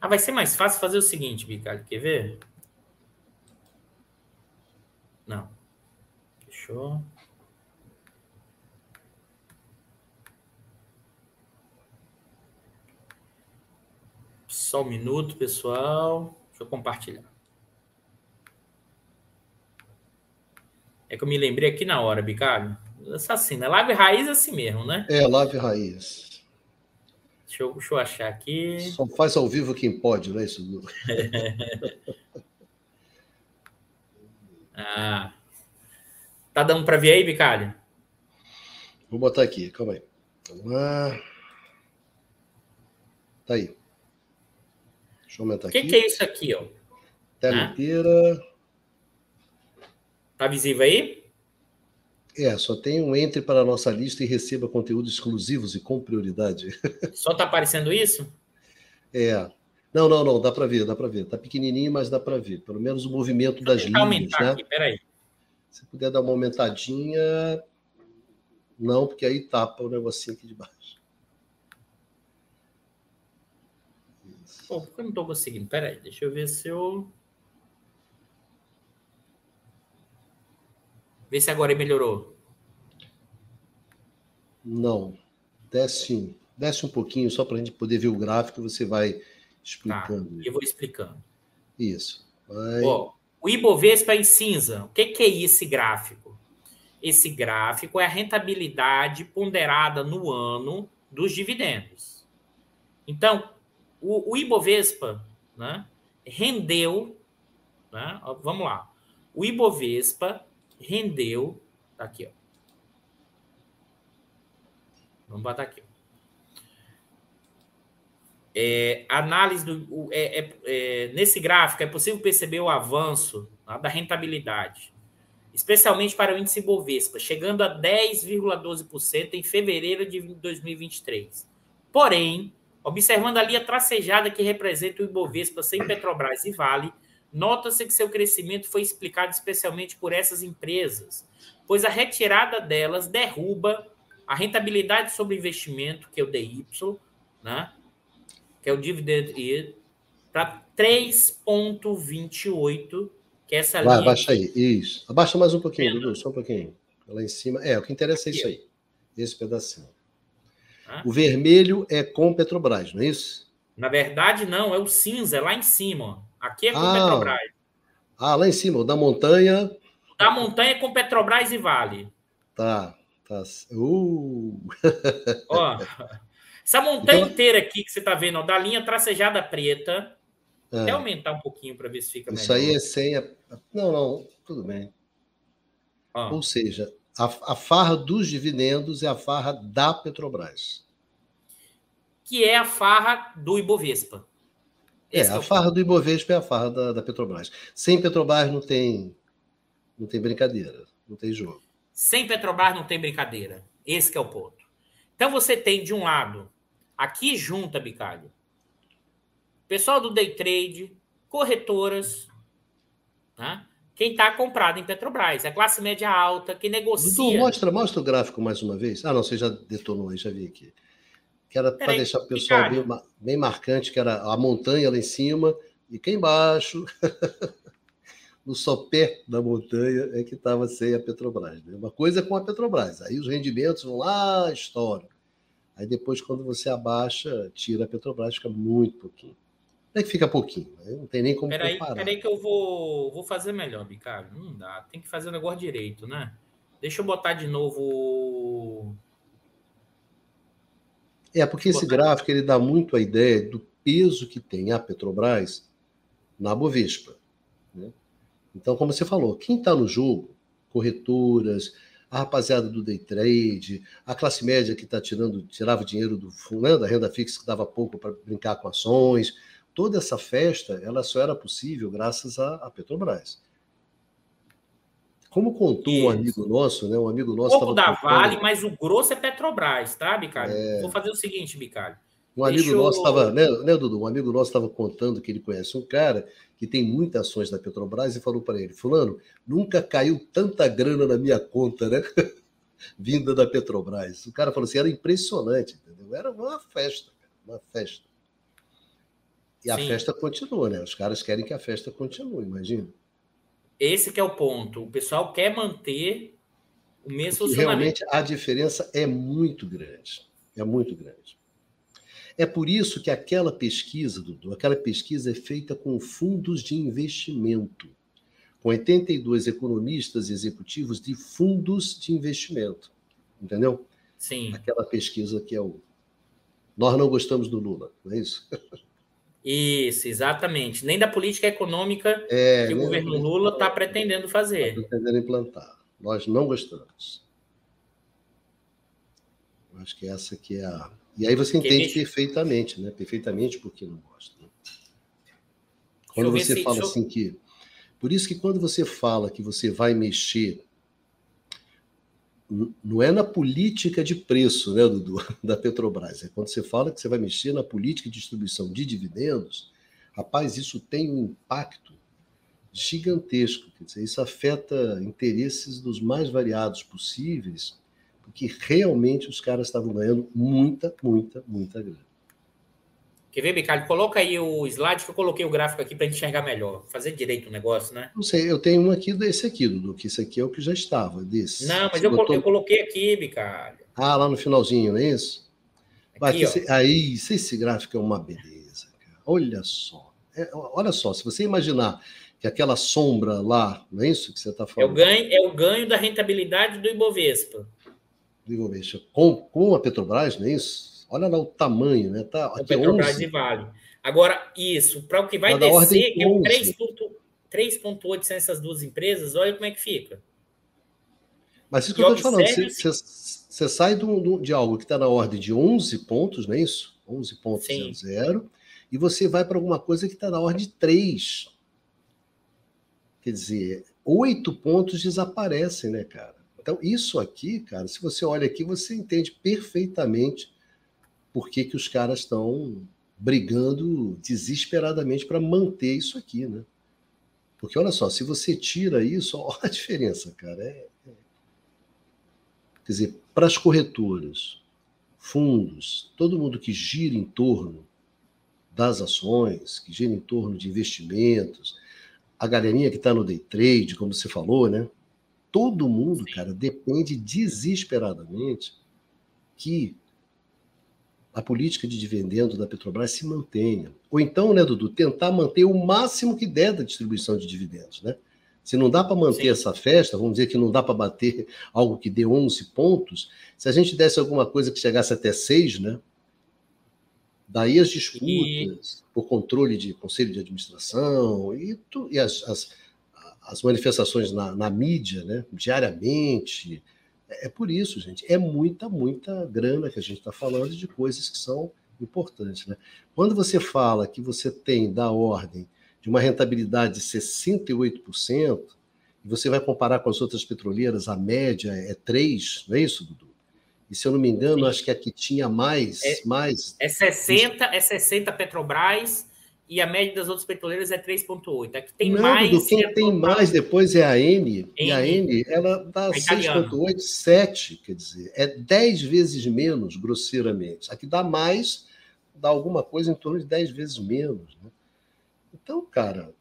Ah, vai ser mais fácil fazer o seguinte, Bicalho, quer ver? Não. Deixou. Só um minuto, pessoal. Deixa eu compartilhar. É que eu me lembrei aqui na hora, Bicalho. Assassina. Né? Live raiz é assim mesmo, né? É, live raiz. Deixa eu, deixa eu achar aqui. Só faz ao vivo quem pode, não é isso? ah. Tá dando para ver aí, Bicalho? Vou botar aqui, calma aí. Vamos lá. Tá aí. Deixa eu aumentar aqui. O que, que, é isso aqui, ó? Tela ah. inteira. Tá visível aí? É, só tem um entre para a nossa lista e receba conteúdos exclusivos e com prioridade. Só tá aparecendo isso? É. Não, não, não, dá para ver, dá para ver. Tá pequenininho, mas dá para ver. Pelo menos o movimento das linhas, aumentar né? Aqui, peraí. Se puder dar uma aumentadinha, não, porque aí tapa o negocinho aqui de baixo. Pô, por que eu não estou conseguindo? Peraí, deixa eu ver se eu. Vê se agora melhorou. Não. Desce, desce um pouquinho só para a gente poder ver o gráfico você vai explicando. Tá, eu vou explicando. Isso. Vai... Ó, o Ibovespa em cinza. O que, que é esse gráfico? Esse gráfico é a rentabilidade ponderada no ano dos dividendos. Então, o, o Ibovespa né, rendeu, né, vamos lá, o Ibovespa rendeu, tá aqui, ó. Vamos botar aqui. É, análise do. É, é, é, nesse gráfico é possível perceber o avanço né, da rentabilidade, especialmente para o índice Bovespa, chegando a 10,12% em fevereiro de 2023. Porém, observando a linha tracejada que representa o Ibovespa sem Petrobras e Vale, nota-se que seu crescimento foi explicado especialmente por essas empresas, pois a retirada delas derruba a rentabilidade sobre investimento, que é o DY, né? que é o dividend yield, para 3,28, que é essa Vai, linha. Abaixa aí, isso. Abaixa mais um pouquinho, Dudu, só um pouquinho. Lá em cima. É, o que interessa é isso aí, esse pedacinho. O vermelho é com Petrobras, não é isso? Na verdade, não, é o cinza, é lá em cima. Aqui é com ah, Petrobras. Ah, lá em cima, o da montanha. O da montanha é com Petrobras e Vale. Tá, tá. Uh. Ó, essa montanha então... inteira aqui que você está vendo, ó, da linha tracejada preta. É. Até aumentar um pouquinho para ver se fica Isso melhor. Isso aí é sem. A... Não, não, tudo bem. Ó. Ou seja, a, a farra dos dividendos é a farra da Petrobras. Que é a farra do Ibovespa. É, Esse é, a farra do Ibovespa é a farra da, da Petrobras. Sem Petrobras não tem, não tem brincadeira, não tem jogo. Sem Petrobras não tem brincadeira. Esse é o ponto. Então você tem, de um lado, aqui junta, Bicalho, pessoal do day trade, corretoras, né? quem está comprado em Petrobras, a classe média alta, que negocia. Doutor, mostra, mostra o gráfico mais uma vez. Ah, não, você já detonou aí, já vi aqui. Que era para deixar o pessoal bem, bem, marcante, que era a montanha lá em cima e quem embaixo, no sopé da montanha, é que estava sem a Petrobras. Né? Uma coisa é com a Petrobras, aí os rendimentos vão lá, estouram. Aí depois, quando você abaixa, tira a Petrobras, fica muito pouquinho. É que fica pouquinho, né? não tem nem como peraí, comparar. Peraí que eu vou, vou fazer melhor, Bicalho. Não dá, tem que fazer o negócio direito, né? Deixa eu botar de novo... É, porque esse gráfico ele dá muito a ideia do peso que tem a Petrobras na Bovespa. Né? Então, como você falou, quem está no jogo, corretoras, a rapaziada do day trade, a classe média que está tirando, tirava dinheiro do né, da renda fixa que dava pouco para brincar com ações, toda essa festa ela só era possível graças à, à Petrobras. Como contou Isso. um amigo nosso, né? Um amigo nosso. Um pouco da contando... Vale, mas o grosso é Petrobras, tá, Bicalho? É... Vou fazer o seguinte, Bicalho. Um amigo Deixa nosso estava, né, né, Dudu? Um amigo nosso estava contando que ele conhece um cara que tem muitas ações da Petrobras e falou para ele: Fulano, nunca caiu tanta grana na minha conta, né? Vinda da Petrobras. O cara falou assim: era impressionante, entendeu? Era uma festa, uma festa. E a Sim. festa continua, né? Os caras querem que a festa continue, imagina. Esse que é o ponto. O pessoal quer manter o mesmo Porque Realmente a diferença é muito grande. É muito grande. É por isso que aquela pesquisa, Dudu, aquela pesquisa é feita com fundos de investimento, com 82 economistas executivos de fundos de investimento. Entendeu? Sim. Aquela pesquisa que é o. Nós não gostamos do Lula, não é isso? Isso, exatamente. Nem da política econômica é, que o governo Lula está pretendendo fazer. Está pretendendo implantar. Nós não gostamos. Acho que essa aqui é a. E aí você entende deixa... perfeitamente, né? Perfeitamente porque não gosta. Né? Quando você se... fala assim que. Por isso que quando você fala que você vai mexer não é na política de preço, né, Dudu, da Petrobras. É quando você fala que você vai mexer na política de distribuição de dividendos, rapaz, isso tem um impacto gigantesco. Quer dizer, isso afeta interesses dos mais variados possíveis, porque realmente os caras estavam ganhando muita, muita, muita grana. Quer ver, Bicalho? Coloca aí o slide que eu coloquei o gráfico aqui para enxergar melhor. Fazer direito o negócio, né? Não sei, eu tenho um aqui desse aqui, Dudu, que esse aqui é o que já estava, desse. Não, mas eu, botou... eu, coloquei aqui, Bicalho. Ah, lá no finalzinho, não é isso? Aqui, esse... Aí, esse gráfico é uma beleza, cara. Olha só. É, olha só, se você imaginar que aquela sombra lá, não é isso que você está falando? É o, ganho, é o ganho da rentabilidade do Ibovespa. Do Ibovespa. Com, com a Petrobras, não é isso? Olha lá o tamanho, né? Tá, aqui é Petrobras 11. e Vale. Agora, isso, para o que vai descer, que é o 3,8 sem essas duas empresas, olha como é que fica. Mas isso que eu estou te falando, você, sai do, de algo que está na ordem de 11 pontos, não é isso? 11,00, e você vai para alguma coisa que está na ordem de 3. Quer dizer, oito pontos desaparecem, né, cara? Então, isso aqui, cara, se você olha aqui, você entende perfeitamente por que, que os caras estão brigando desesperadamente para manter isso aqui, né? Porque olha só, se você tira isso, olha a diferença, cara. É, é... Quer dizer, para as corretoras, fundos, todo mundo que gira em torno das ações, que gira em torno de investimentos, a galerinha que está no day trade, como você falou, né? Todo mundo, cara, depende desesperadamente que a política de dividendo da Petrobras se mantenha. Ou então, né, Dudu, tentar manter o máximo que der da distribuição de dividendos, né? Se não dá para manter Sim. essa festa, vamos dizer que não dá para bater algo que dê 11 pontos, se a gente desse alguma coisa que chegasse até 6, né? Daí as disputas e... por controle de conselho de administração e, tu, e as, as, as, manifestações na, na mídia, né? diariamente, é, é por isso, gente. É muita, muita grana que a gente está falando de coisas que são importantes. Né? Quando você fala que você tem da ordem de uma rentabilidade de 68%, e você vai comparar com as outras petroleiras, a média é 3%, não é isso, Dudu? E se eu não me engano, Sim. acho que a que tinha mais. É, mais... é 60, é 60 Petrobras e a média das outras petroleiras é 3,8. Aqui tem Não, mais. Do quem tem mais depois é a N, N. E a N, ela dá 6,8, 7, quer dizer, é 10 vezes menos, grosseiramente. Aqui dá mais, dá alguma coisa em torno de 10 vezes menos. Né? Então, cara,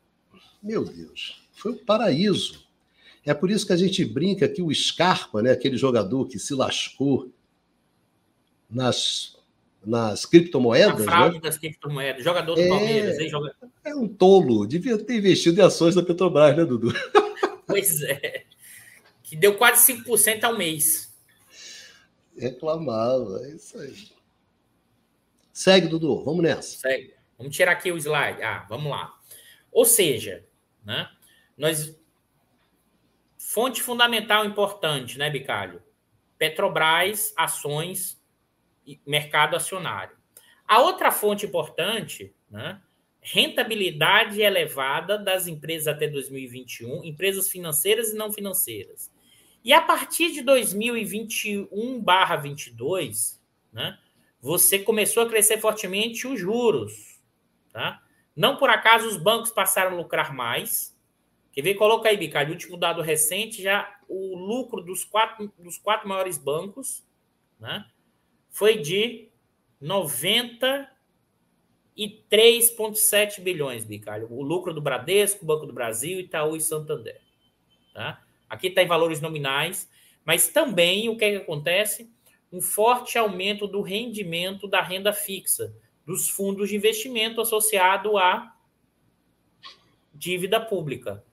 meu Deus, foi um paraíso. É por isso que a gente brinca que o Scarpa, né, aquele jogador que se lascou nas nas criptomoedas. A fraude né? das criptomoedas, jogador do é, Palmeiras, hein? Joga... É um tolo, devia ter investido em ações da Petrobras, né, Dudu? Pois é. Que deu quase 5% ao mês. Reclamava, é isso aí. Segue, Dudu, vamos nessa. Segue. Vamos tirar aqui o slide. Ah, vamos lá. Ou seja, né, nós. Fonte fundamental importante, né, Bicalho? Petrobras, ações mercado acionário. A outra fonte importante, né, rentabilidade elevada das empresas até 2021, empresas financeiras e não financeiras. E a partir de 2021/22, né, você começou a crescer fortemente os juros, tá? Não por acaso os bancos passaram a lucrar mais. Quer ver? Coloca aí, Bicalho, último dado recente, já o lucro dos quatro, dos quatro maiores bancos, né? Foi de 93,7 bilhões, Bicalho. O lucro do Bradesco, Banco do Brasil, Itaú e Santander. Tá? Aqui está em valores nominais, mas também o que, é que acontece? Um forte aumento do rendimento da renda fixa, dos fundos de investimento associado à dívida pública,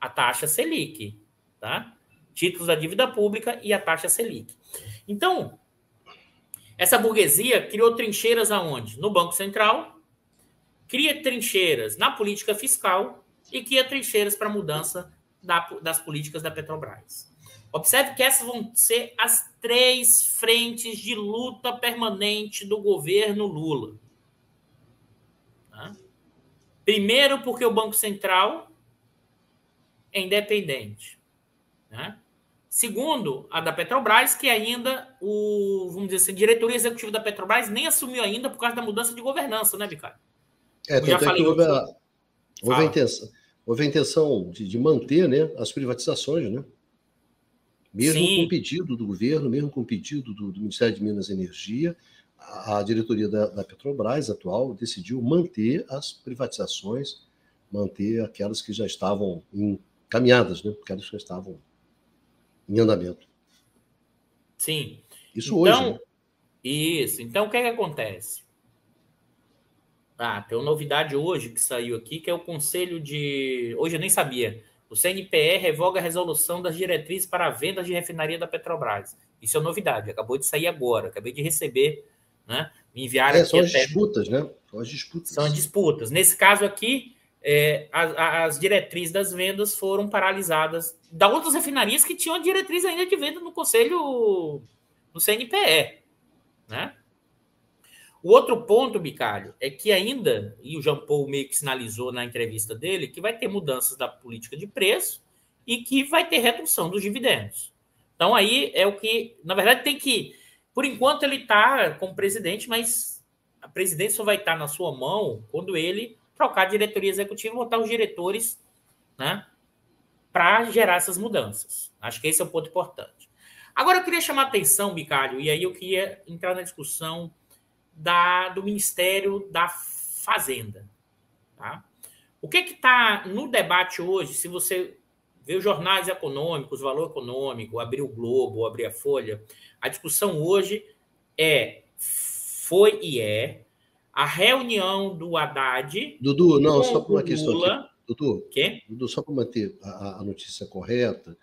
a taxa Selic, tá? Títulos da dívida pública e a taxa Selic. Então, essa burguesia criou trincheiras aonde? No Banco Central, cria trincheiras na política fiscal e cria trincheiras para a mudança da, das políticas da Petrobras. Observe que essas vão ser as três frentes de luta permanente do governo Lula. Tá? Primeiro, porque o Banco Central é independente. Né? Segundo, a da Petrobras, que ainda o, vamos dizer assim, diretoria executiva da Petrobras nem assumiu ainda por causa da mudança de governança, né, Bicário? É, tanto é que houve a, houve a intenção, houve a intenção de, de, manter né, as privatizações, né? Mesmo Sim. com pedido do governo, mesmo com pedido do, do Ministério de Minas e Energia, a, a diretoria da, da, Petrobras atual decidiu manter as privatizações, manter aquelas que já estavam encaminhadas, né? Aquelas que já estavam em andamento. Sim. Isso então, hoje. Né? Isso. Então, o que, é que acontece? Ah, tem uma novidade hoje que saiu aqui, que é o Conselho de. Hoje eu nem sabia. O CNPE revoga a resolução das diretrizes para a venda de refinaria da Petrobras. Isso é novidade, acabou de sair agora, acabei de receber. Né? enviaram é, são as até... disputas, né? São as disputas. São as disputas. Nesse caso aqui, é, as, as, diretrizes das vendas foram paralisadas da outras refinarias que tinham a diretriz ainda de venda no Conselho, no CNPE, né? O outro ponto, Bicalho, é que ainda, e o Jean Paul meio que sinalizou na entrevista dele, que vai ter mudanças da política de preço e que vai ter redução dos dividendos. Então aí é o que, na verdade, tem que. Por enquanto ele está como presidente, mas a presidência só vai estar na sua mão quando ele trocar a diretoria executiva e botar os diretores né, para gerar essas mudanças. Acho que esse é o ponto importante. Agora eu queria chamar a atenção, Bicalho, e aí eu queria entrar na discussão da, do Ministério da Fazenda. Tá? O que está no debate hoje, se você vê os jornais econômicos, Valor Econômico, abrir o Globo, abrir a Folha, a discussão hoje é, foi e é, a reunião do Haddad. Dudu, não, só para uma questão Lula, aqui. Dudu, quê? Dudu só para manter a, a notícia correta,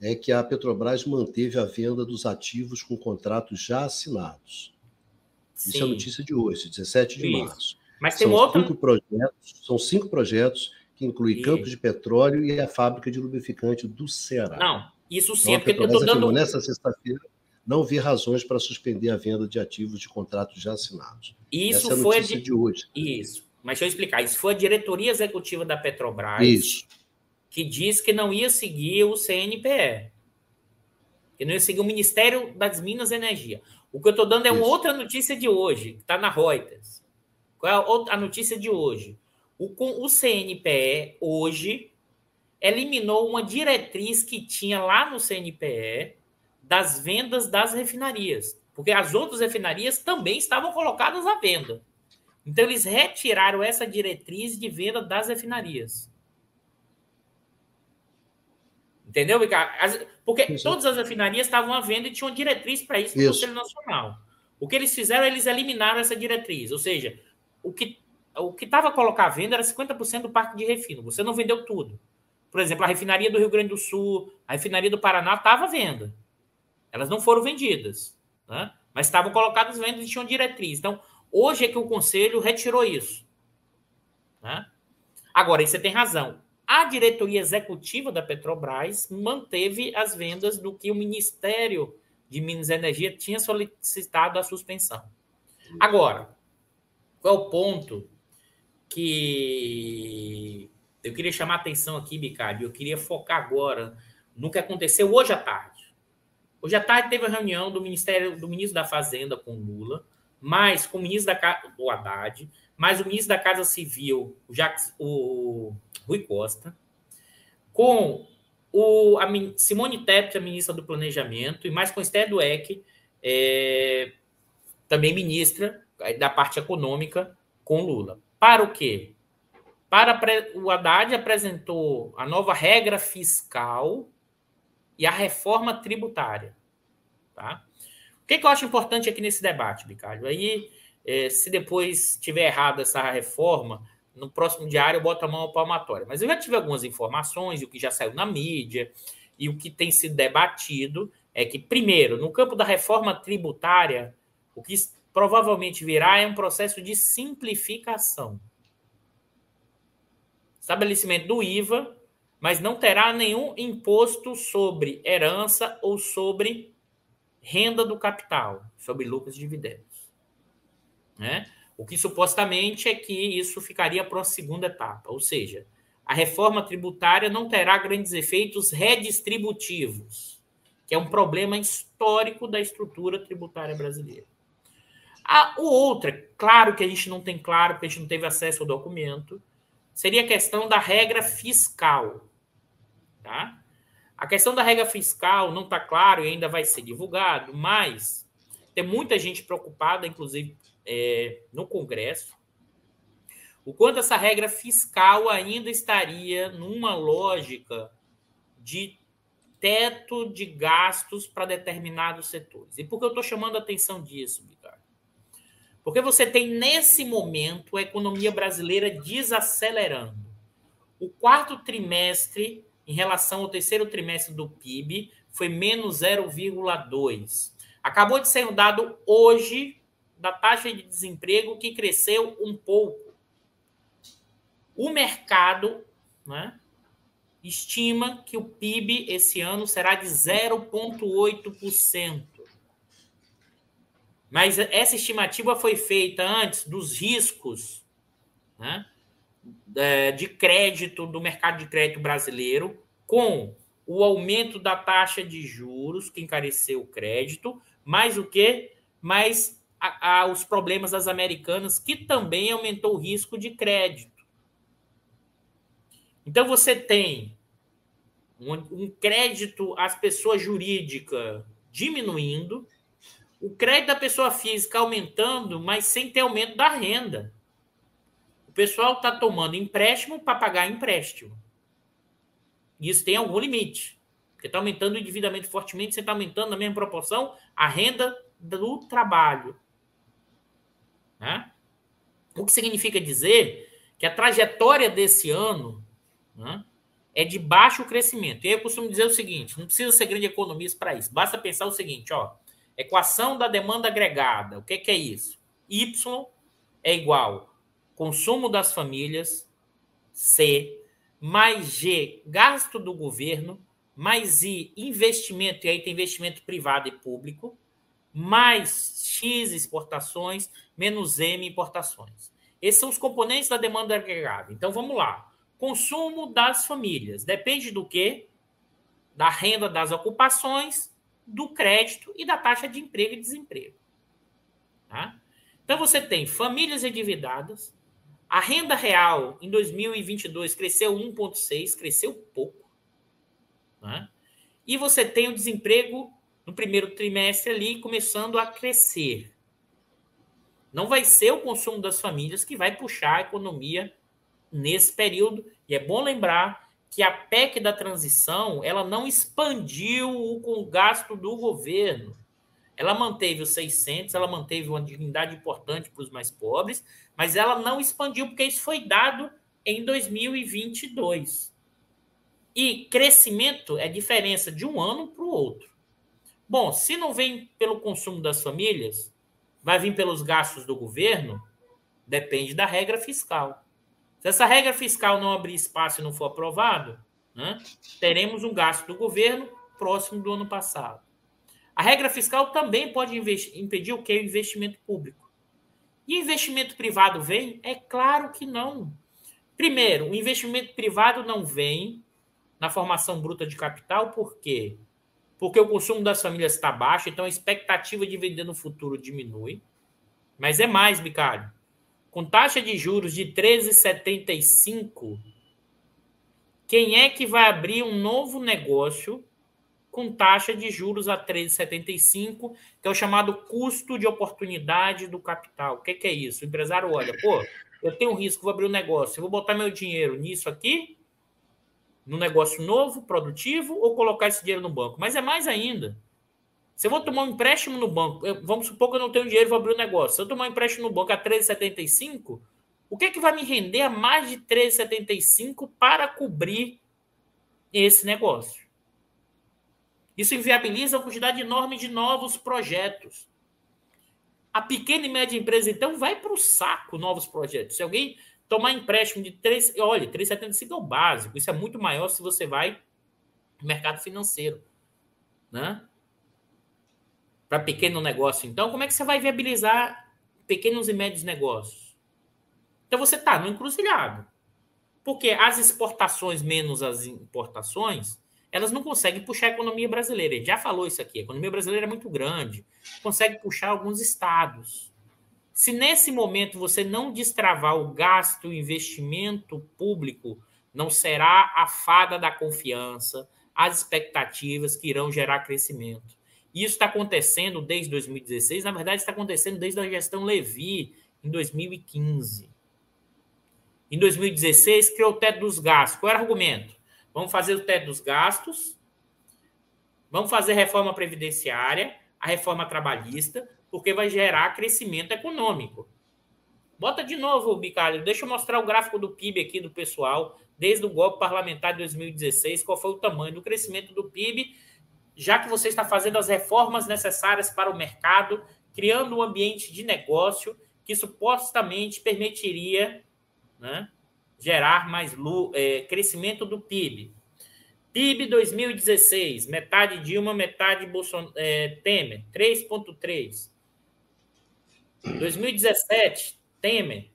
é que a Petrobras manteve a venda dos ativos com contratos já assinados. Isso é a notícia de hoje, 17 de Isso. março. Mas tem são outro... cinco projetos, São cinco projetos que incluem Isso. campos de petróleo e a fábrica de lubrificante do Ceará. Não, isso sim, então, é porque eu estou dando... Nessa sexta-feira, não vi razões para suspender a venda de ativos de contratos já assinados. Isso Essa é a foi de... de hoje. Isso. Mas deixa eu explicar. Isso foi a diretoria executiva da Petrobras Isso. que disse que não ia seguir o CNPE. Que não ia seguir o Ministério das Minas e Energia. O que eu estou dando é uma outra notícia de hoje, que está na Reuters. Qual é a notícia de hoje? O, o CNPE, hoje, eliminou uma diretriz que tinha lá no CNPE das vendas das refinarias. Porque as outras refinarias também estavam colocadas à venda. Então, eles retiraram essa diretriz de venda das refinarias. Entendeu, Ricardo? Porque isso. todas as refinarias estavam à venda e tinham diretriz para isso no Conselho Nacional. O que eles fizeram, eles eliminaram essa diretriz. Ou seja, o que o que estava colocar à venda era 50% do parque de refino. Você não vendeu tudo. Por exemplo, a refinaria do Rio Grande do Sul, a refinaria do Paraná estava à venda. Elas não foram vendidas, né? mas estavam colocadas à venda e tinham diretriz. Então, hoje é que o Conselho retirou isso. Né? Agora, você tem razão a diretoria executiva da Petrobras manteve as vendas do que o Ministério de Minas e Energia tinha solicitado a suspensão. Agora, qual é o ponto que eu queria chamar a atenção aqui, Bicário? Eu queria focar agora no que aconteceu hoje à tarde. Hoje à tarde teve a reunião do Ministério do Ministro da Fazenda com Lula, mais com o ministro da do Haddad, mais o ministro da Casa Civil, o, Jacques, o Rui Costa, com o, a Simone Tebet, a ministra do Planejamento, e mais com Esther Dueck, é, também ministra da parte econômica, com Lula. Para o quê? Para o Haddad apresentou a nova regra fiscal e a reforma tributária. Tá? O que, que eu acho importante aqui nesse debate, Bicalho? Aí, é, se depois tiver errada essa reforma, no próximo diário eu boto a mão ao palmatório. Mas eu já tive algumas informações, o que já saiu na mídia, e o que tem sido debatido é que, primeiro, no campo da reforma tributária, o que provavelmente virá é um processo de simplificação. Estabelecimento do IVA, mas não terá nenhum imposto sobre herança ou sobre renda do capital, sobre lucros e dividendos. Né? O que supostamente é que isso ficaria para uma segunda etapa, ou seja, a reforma tributária não terá grandes efeitos redistributivos, que é um problema histórico da estrutura tributária brasileira. A, o outro, claro que a gente não tem claro, porque a gente não teve acesso ao documento, seria a questão da regra fiscal. Tá? A questão da regra fiscal não está claro e ainda vai ser divulgado, mas tem muita gente preocupada, inclusive é, no Congresso, o quanto essa regra fiscal ainda estaria numa lógica de teto de gastos para determinados setores. E por que eu estou chamando a atenção disso, Ricardo? Porque você tem, nesse momento, a economia brasileira desacelerando. O quarto trimestre, em relação ao terceiro trimestre do PIB, foi menos 0,2. Acabou de ser dado hoje da taxa de desemprego que cresceu um pouco. O mercado né, estima que o PIB esse ano será de 0,8%. Mas essa estimativa foi feita antes dos riscos né, de crédito do mercado de crédito brasileiro, com o aumento da taxa de juros que encareceu o crédito, mais o que? Mais a, a, os problemas das americanas, que também aumentou o risco de crédito. Então você tem um, um crédito às pessoas jurídicas diminuindo, o crédito da pessoa física aumentando, mas sem ter aumento da renda. O pessoal está tomando empréstimo para pagar empréstimo. Isso tem algum limite. Porque está aumentando o endividamento fortemente, você está aumentando na mesma proporção a renda do trabalho. Né? O que significa dizer que a trajetória desse ano né, é de baixo crescimento. E eu costumo dizer o seguinte: não precisa ser grande economista para isso. Basta pensar o seguinte: ó, equação da demanda agregada. O que, que é isso? Y é igual consumo das famílias, C, mais G, gasto do governo, mais I, investimento, e aí tem investimento privado e público, mais X, exportações, menos M, importações. Esses são os componentes da demanda agregada. Então vamos lá. Consumo das famílias. Depende do quê? Da renda das ocupações, do crédito e da taxa de emprego e desemprego. Tá? Então você tem famílias endividadas. A renda real em 2022 cresceu 1,6, cresceu pouco. Né? E você tem o desemprego no primeiro trimestre ali começando a crescer. Não vai ser o consumo das famílias que vai puxar a economia nesse período. E é bom lembrar que a PEC da transição ela não expandiu o gasto do governo. Ela manteve os 600, ela manteve uma dignidade importante para os mais pobres, mas ela não expandiu porque isso foi dado em 2022. E crescimento é diferença de um ano para o outro. Bom, se não vem pelo consumo das famílias, vai vir pelos gastos do governo, depende da regra fiscal. Se essa regra fiscal não abrir espaço e não for aprovado, né, teremos um gasto do governo próximo do ano passado. A regra fiscal também pode impedir o que? O investimento público. E investimento privado vem? É claro que não. Primeiro, o investimento privado não vem na formação bruta de capital, por quê? Porque o consumo das famílias está baixo, então a expectativa de vender no futuro diminui. Mas é mais, Bicário. Com taxa de juros de 13,75, quem é que vai abrir um novo negócio com taxa de juros a 13,75, que é o chamado custo de oportunidade do capital? O que, que é isso? O empresário olha, pô, eu tenho um risco, vou abrir um negócio, eu vou botar meu dinheiro nisso aqui, no negócio novo, produtivo, ou colocar esse dinheiro no banco. Mas é mais ainda. Se eu vou tomar um empréstimo no banco, eu, vamos supor que eu não tenho dinheiro vou abrir um negócio. Se eu tomar um empréstimo no banco a 13,75, o que é que vai me render a mais de 13,75 para cobrir esse negócio? Isso inviabiliza a quantidade enorme de novos projetos. A pequena e média empresa, então, vai para o saco novos projetos. Se alguém tomar empréstimo de 3, olha, 3,75 é o básico. Isso é muito maior se você vai no mercado financeiro, né? para pequeno negócio. Então, como é que você vai viabilizar pequenos e médios negócios? Então, você está no encruzilhado. Porque as exportações menos as importações, elas não conseguem puxar a economia brasileira. Ele já falou isso aqui. A economia brasileira é muito grande, consegue puxar alguns estados. Se nesse momento você não destravar o gasto, o investimento público, não será a fada da confiança, as expectativas que irão gerar crescimento. E isso está acontecendo desde 2016, na verdade, está acontecendo desde a gestão Levi, em 2015. Em 2016, criou o teto dos gastos. Qual era o argumento? Vamos fazer o teto dos gastos, vamos fazer reforma previdenciária, a reforma trabalhista, porque vai gerar crescimento econômico. Bota de novo, Bicalho, deixa eu mostrar o gráfico do PIB aqui do pessoal, desde o golpe parlamentar de 2016, qual foi o tamanho do crescimento do PIB já que você está fazendo as reformas necessárias para o mercado criando um ambiente de negócio que supostamente permitiria né, gerar mais é, crescimento do PIB. PIB 2016, metade Dilma, metade Bolson é, Temer, 3,3. 2017, Temer,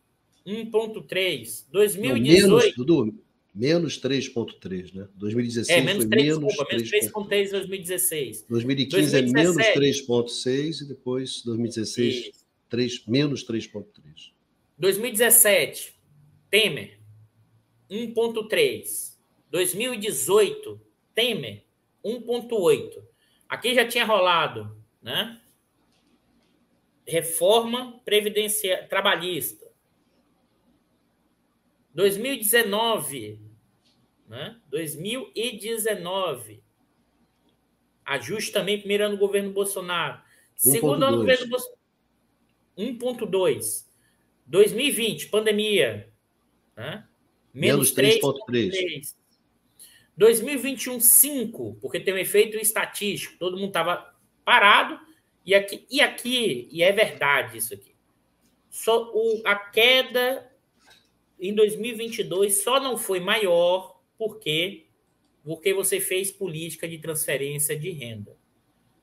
1,3. 2018. Não, menos, Dudu, menos 3,3, né? 2016 é, menos foi 3, menos 3,3 em 2016. 2015 2017. é menos 3,6 e depois 2016 3, menos 3,3. 2017, Temer, 1,3. 2018, Temer, 1,8. Aqui já tinha rolado, né? Reforma previdenciária trabalhista. 2019, né? 2019. Ajuste também primeiro ano do governo Bolsonaro. Segundo ano do governo Bolsonaro. 1,2. 2020, pandemia. Né? Menos, Menos 3,3. 2021, 5, porque tem um efeito estatístico. Todo mundo estava parado. E aqui, e aqui, e é verdade isso aqui. Só o, a queda em 2022 só não foi maior porque porque você fez política de transferência de renda.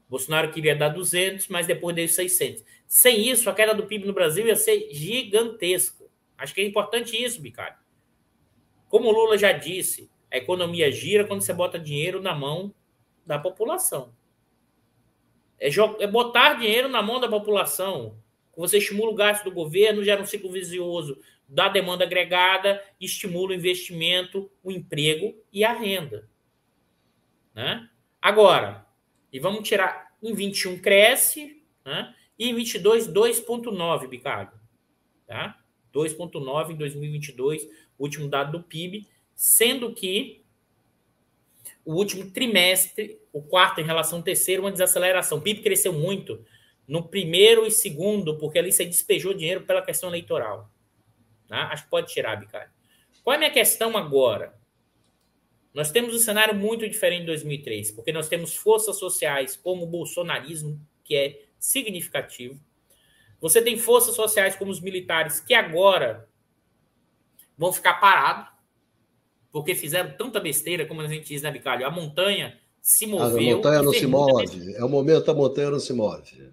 Bolsonaro queria dar 200, mas depois deu 600. Sem isso, a queda do PIB no Brasil ia ser gigantesca. Acho que é importante isso, Bicário. Como o Lula já disse, a economia gira quando você bota dinheiro na mão da população. É, é botar dinheiro na mão da população. Você estimula o gasto do governo, gera um ciclo vicioso da demanda agregada, estimula o investimento, o emprego e a renda. Né? Agora, e vamos tirar, em 21 cresce, né? e em 22, 2,9, Bicalho. Tá? 2,9 em 2022, último dado do PIB sendo que o último trimestre, o quarto em relação ao terceiro, uma desaceleração. O PIB cresceu muito no primeiro e segundo, porque ali você despejou dinheiro pela questão eleitoral. Tá? Acho que pode tirar, Bicário. Qual é a minha questão agora? Nós temos um cenário muito diferente de 2003, porque nós temos forças sociais como o bolsonarismo, que é significativo. Você tem forças sociais como os militares, que agora vão ficar parados, porque fizeram tanta besteira, como a gente diz, né, Bicalho? A montanha se moveu. A montanha não se move. É o momento a montanha não se move.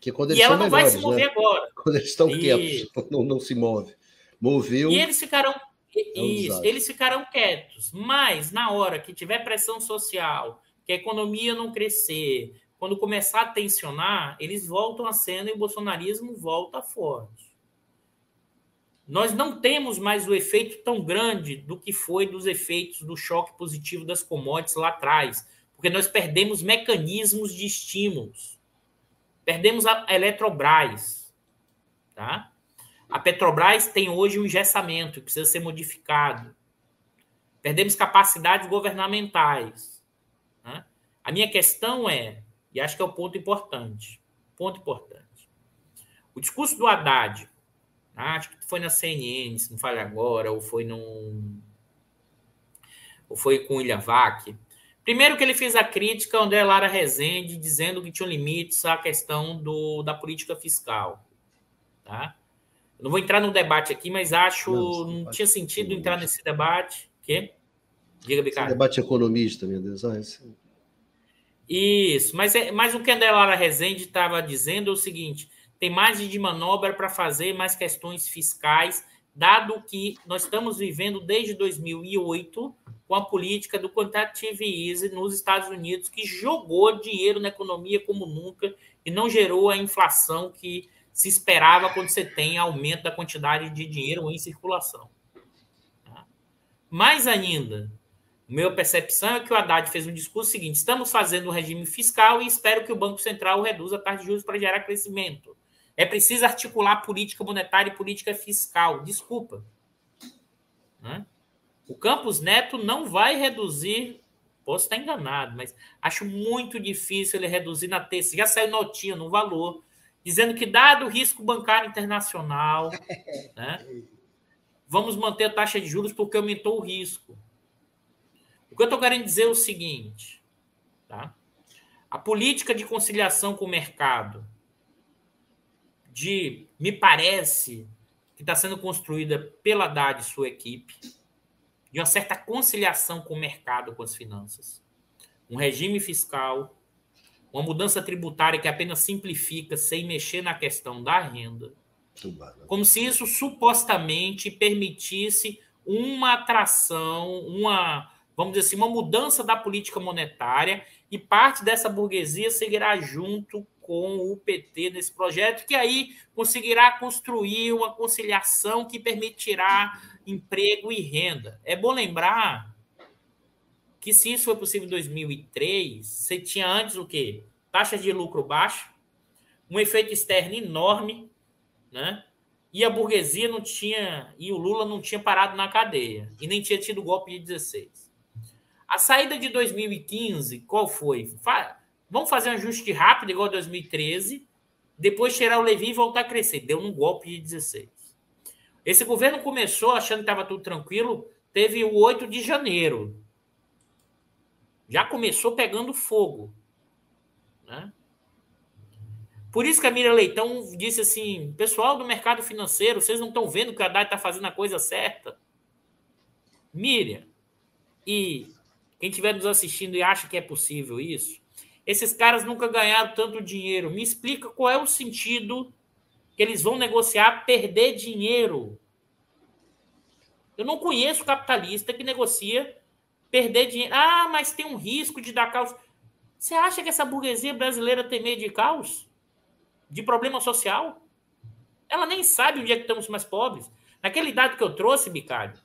Que quando eles e ela não melhores, vai se mover né? agora. Quando eles estão quietos, não, não se move. Moveu. E eles ficarão. É isso, eles ficarão quietos. Mas na hora que tiver pressão social, que a economia não crescer, quando começar a tensionar, eles voltam à cena e o bolsonarismo volta forte. Nós não temos mais o efeito tão grande do que foi dos efeitos do choque positivo das commodities lá atrás, porque nós perdemos mecanismos de estímulos. Perdemos a Eletrobras, tá? A Petrobras tem hoje um engessamento que precisa ser modificado. Perdemos capacidades governamentais. Né? A minha questão é, e acho que é o ponto importante, ponto importante. O discurso do Haddad ah, acho que foi na CNN, se não falha agora, ou foi num. Ou foi com o Ilha Vac. Primeiro que ele fez a crítica ao André Lara Rezende, dizendo que tinha limites à questão do, da política fiscal. Tá? Eu não vou entrar no debate aqui, mas acho não, não tinha sentido entrar nesse debate. Quê? Diga, Bicardo. Debate economista, meu Deus. Ah, esse... Isso, mas, é, mas o que André Lara Rezende estava dizendo é o seguinte: tem margem de manobra para fazer mais questões fiscais, dado que nós estamos vivendo desde 2008 com a política do quantitative easy nos Estados Unidos, que jogou dinheiro na economia como nunca e não gerou a inflação que se esperava quando você tem aumento da quantidade de dinheiro em circulação. Tá? Mais ainda, minha percepção é que o Haddad fez um discurso seguinte: estamos fazendo um regime fiscal e espero que o Banco Central reduza a taxa de juros para gerar crescimento. É preciso articular política monetária e política fiscal. Desculpa. Né? O Campos Neto não vai reduzir. Posso estar enganado, mas acho muito difícil ele reduzir na terça. Já saiu notinha no valor, dizendo que, dado o risco bancário internacional, né, vamos manter a taxa de juros porque aumentou o risco. O que eu estou querendo dizer é o seguinte: tá? a política de conciliação com o mercado de, me parece, que está sendo construída pela Haddad e sua equipe, de uma certa conciliação com o mercado, com as finanças. Um regime fiscal, uma mudança tributária que apenas simplifica sem mexer na questão da renda. Como se isso supostamente permitisse uma atração, uma, vamos dizer assim, uma mudança da política monetária e parte dessa burguesia seguirá junto com o PT nesse projeto, que aí conseguirá construir uma conciliação que permitirá emprego e renda. É bom lembrar que se isso foi possível em 2003, você tinha antes o quê? Taxas de lucro baixa, um efeito externo enorme, né? E a burguesia não tinha, e o Lula não tinha parado na cadeia, e nem tinha tido golpe de 16. A saída de 2015, qual foi? Vamos fazer um ajuste rápido, igual 2013, depois tirar o Levi e voltar a crescer. Deu um golpe de 16. Esse governo começou achando que estava tudo tranquilo, teve o 8 de janeiro. Já começou pegando fogo. Né? Por isso que a Mira Leitão disse assim: pessoal do mercado financeiro, vocês não estão vendo que a Haddad está fazendo a coisa certa? Miriam, e quem estiver nos assistindo e acha que é possível isso, esses caras nunca ganharam tanto dinheiro. Me explica qual é o sentido que eles vão negociar perder dinheiro. Eu não conheço capitalista que negocia perder dinheiro. Ah, mas tem um risco de dar caos. Você acha que essa burguesia brasileira tem medo de caos? De problema social? Ela nem sabe onde é que estamos mais pobres. Naquele dado que eu trouxe, Bicário,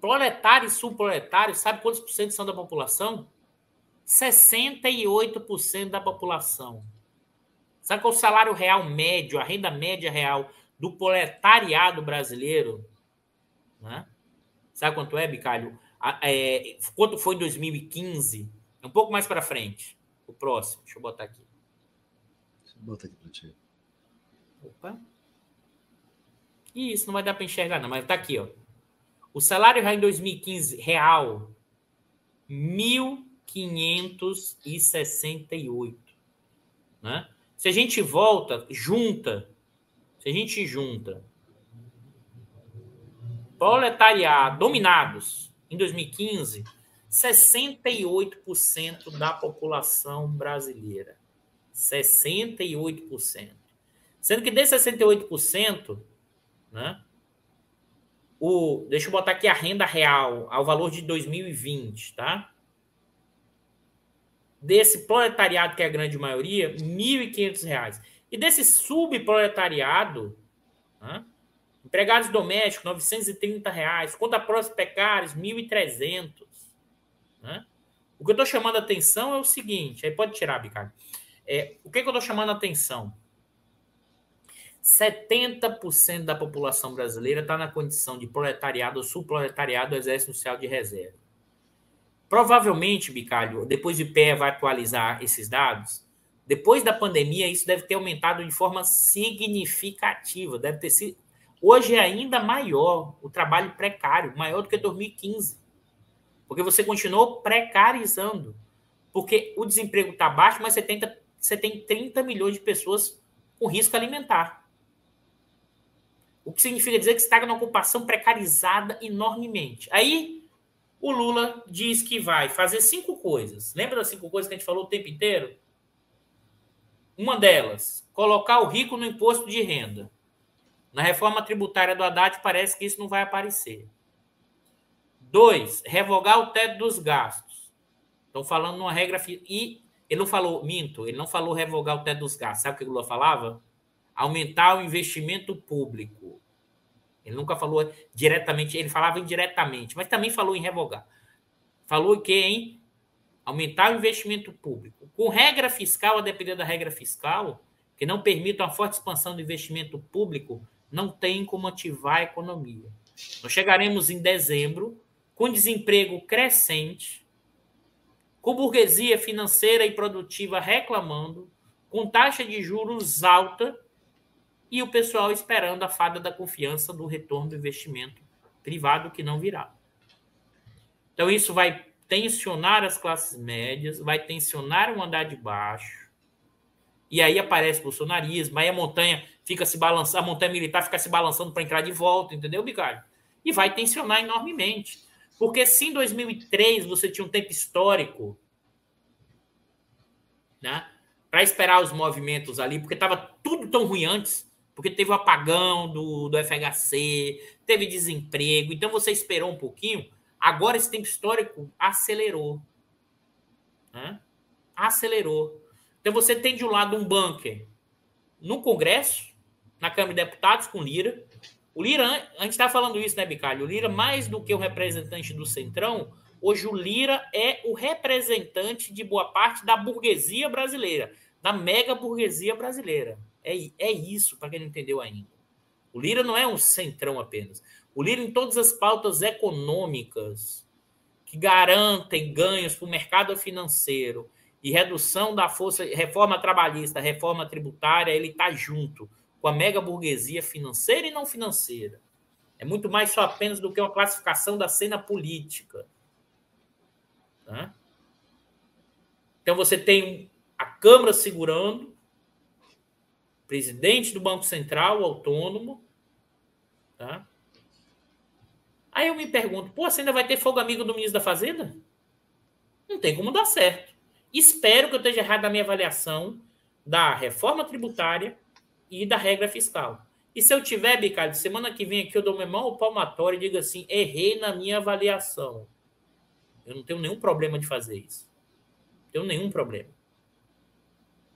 proletário e subproletário, sabe quantos por cento são da população? 68% da população. Sabe qual é o salário real médio, a renda média real do proletariado brasileiro? Né? Sabe quanto é, Bicalho? É, quanto foi em 2015? Um pouco mais para frente. O próximo. Deixa eu botar aqui. Deixa eu botar aqui para ti. Opa. Isso, não vai dar para enxergar, não, mas tá aqui, ó. O salário real em 2015, real, mil 568. Né? Se a gente volta, junta, se a gente junta proletariado, dominados, em 2015, 68% da população brasileira. 68%. Sendo que desses 68%, né, o, deixa eu botar aqui a renda real, ao valor de 2020, tá? Desse proletariado, que é a grande maioria, R$ 1.500. E desse subproletariado, né, empregados domésticos, 930 reais, conta próxima precários, R$ 1.300. Né? O que eu estou chamando a atenção é o seguinte, aí pode tirar, Bicardo. É, o que, que eu estou chamando a atenção? 70% da população brasileira está na condição de proletariado ou subproletariado do Exército Social de Reserva. Provavelmente, Bicalho, depois de pé vai atualizar esses dados. Depois da pandemia, isso deve ter aumentado de forma significativa. Deve ter sido. Hoje é ainda maior o trabalho precário, maior do que 2015. Porque você continuou precarizando. Porque o desemprego está baixo, mas você, tenta, você tem 30 milhões de pessoas com risco alimentar. O que significa dizer que você está numa ocupação precarizada enormemente. Aí o Lula diz que vai fazer cinco coisas. Lembra das cinco coisas que a gente falou o tempo inteiro? Uma delas, colocar o rico no imposto de renda. Na reforma tributária do Haddad, parece que isso não vai aparecer. Dois, revogar o teto dos gastos. Estão falando numa regra. E ele não falou, minto, ele não falou revogar o teto dos gastos. Sabe o que o Lula falava? Aumentar o investimento público. Ele nunca falou diretamente, ele falava indiretamente, mas também falou em revogar. Falou que em aumentar o investimento público. Com regra fiscal, a depender da regra fiscal, que não permita uma forte expansão do investimento público, não tem como ativar a economia. Nós chegaremos em dezembro com desemprego crescente, com burguesia financeira e produtiva reclamando, com taxa de juros alta e o pessoal esperando a fada da confiança do retorno do investimento privado que não virá. Então, isso vai tensionar as classes médias, vai tensionar o andar de baixo, E aí aparece o bolsonarismo, aí a montanha fica se balançando, a montanha militar fica se balançando para entrar de volta, entendeu, Bicalho? E vai tensionar enormemente. Porque se em 2003 você tinha um tempo histórico né, para esperar os movimentos ali, porque estava tudo tão ruim antes, porque teve o apagão do, do FHC, teve desemprego, então você esperou um pouquinho, agora esse tempo histórico acelerou. Né? Acelerou. Então você tem de um lado um bunker no Congresso, na Câmara de Deputados com Lira. O Lira, a gente está falando isso, né, Bicalho? O Lira, mais do que o representante do Centrão, hoje o Lira é o representante de boa parte da burguesia brasileira, da mega burguesia brasileira. É, é isso, para quem não entendeu ainda. O Lira não é um centrão apenas. O Lira, em todas as pautas econômicas que garantem ganhos para o mercado financeiro e redução da força, reforma trabalhista, reforma tributária, ele está junto com a mega burguesia financeira e não financeira. É muito mais só apenas do que uma classificação da cena política. Tá? Então você tem a Câmara segurando, presidente do Banco Central autônomo. Tá? Aí eu me pergunto, pô, você ainda vai ter fogo amigo do ministro da Fazenda? Não tem como dar certo. Espero que eu esteja errado na minha avaliação da reforma tributária e da regra fiscal. E se eu tiver, Bicalho, semana que vem aqui eu dou meu mão palmatório e digo assim: errei na minha avaliação. Eu não tenho nenhum problema de fazer isso. Não tenho nenhum problema.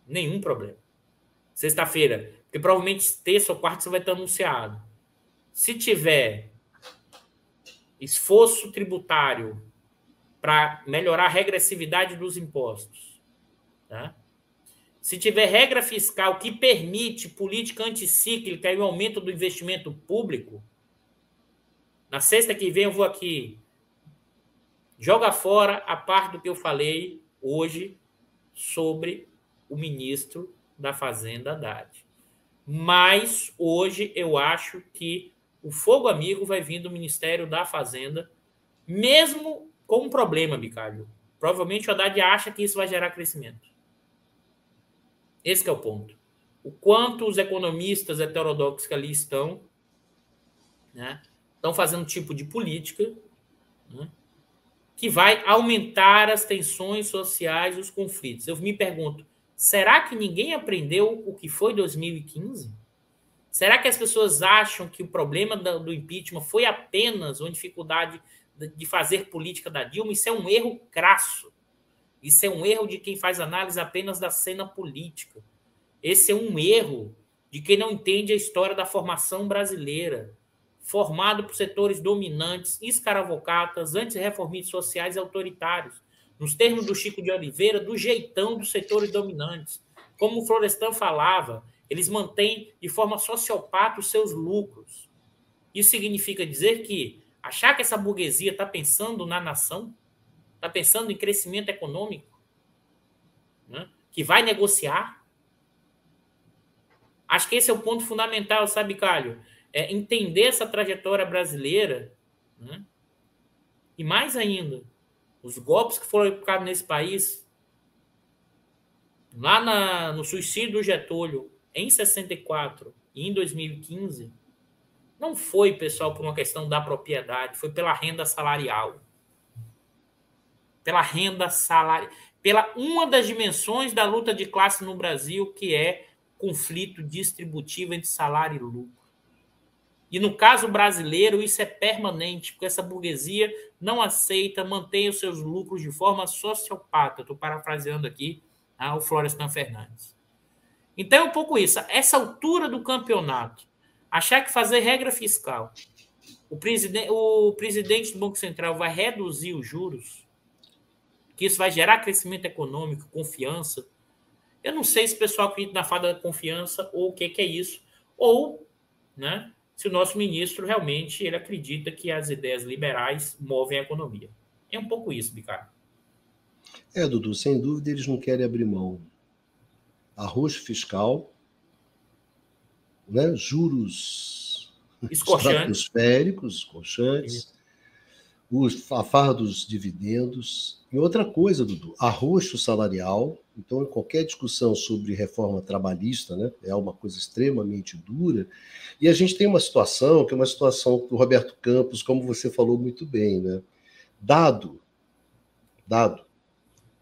Nenhum problema. Sexta-feira, porque provavelmente terça ou quarta você vai estar anunciado. Se tiver esforço tributário para melhorar a regressividade dos impostos, tá? Se tiver regra fiscal que permite política anticíclica e o aumento do investimento público, na sexta que vem eu vou aqui joga fora a parte do que eu falei hoje sobre o ministro da Fazenda Haddad. Mas hoje eu acho que o fogo amigo vai vir do Ministério da Fazenda, mesmo com um problema, Bicalho. Provavelmente o Haddad acha que isso vai gerar crescimento. Esse é o ponto. O quanto os economistas heterodoxos que ali estão, né, estão fazendo tipo de política né, que vai aumentar as tensões sociais os conflitos. Eu me pergunto, será que ninguém aprendeu o que foi 2015? Será que as pessoas acham que o problema do impeachment foi apenas uma dificuldade de fazer política da Dilma? Isso é um erro crasso. Isso é um erro de quem faz análise apenas da cena política. Esse é um erro de quem não entende a história da formação brasileira, formado por setores dominantes, escaravocatas, antirreformistas sociais e autoritários, nos termos do Chico de Oliveira, do jeitão dos setores dominantes. Como o Florestan falava, eles mantêm de forma sociopata os seus lucros. Isso significa dizer que achar que essa burguesia está pensando na nação está pensando em crescimento econômico, né? que vai negociar. Acho que esse é o ponto fundamental, sabe, Calho? É entender essa trajetória brasileira, né? e mais ainda, os golpes que foram aplicados nesse país, lá na, no suicídio do Getúlio, em 64 e em 2015, não foi, pessoal, por uma questão da propriedade, foi pela renda salarial pela renda salária, pela uma das dimensões da luta de classe no Brasil, que é conflito distributivo entre salário e lucro. E no caso brasileiro, isso é permanente, porque essa burguesia não aceita, mantém os seus lucros de forma sociopata. Estou parafraseando aqui ah, o Florestan Fernandes. Então é um pouco isso. Essa altura do campeonato, achar que fazer regra fiscal, o presidente, o presidente do Banco Central vai reduzir os juros, que isso vai gerar crescimento econômico, confiança. Eu não sei se o pessoal acredita na fada da confiança ou o que, que é isso, ou né, se o nosso ministro realmente ele acredita que as ideias liberais movem a economia. É um pouco isso, Bicardo. É, Dudu, sem dúvida eles não querem abrir mão. Arroxo fiscal, né, juros estratosféricos, escorchantes, os, a farra dos dividendos, E outra coisa, Dudu, arroxo salarial. Então, em qualquer discussão sobre reforma trabalhista, né, é uma coisa extremamente dura. E a gente tem uma situação, que é uma situação do Roberto Campos, como você falou muito bem, né? Dado, dado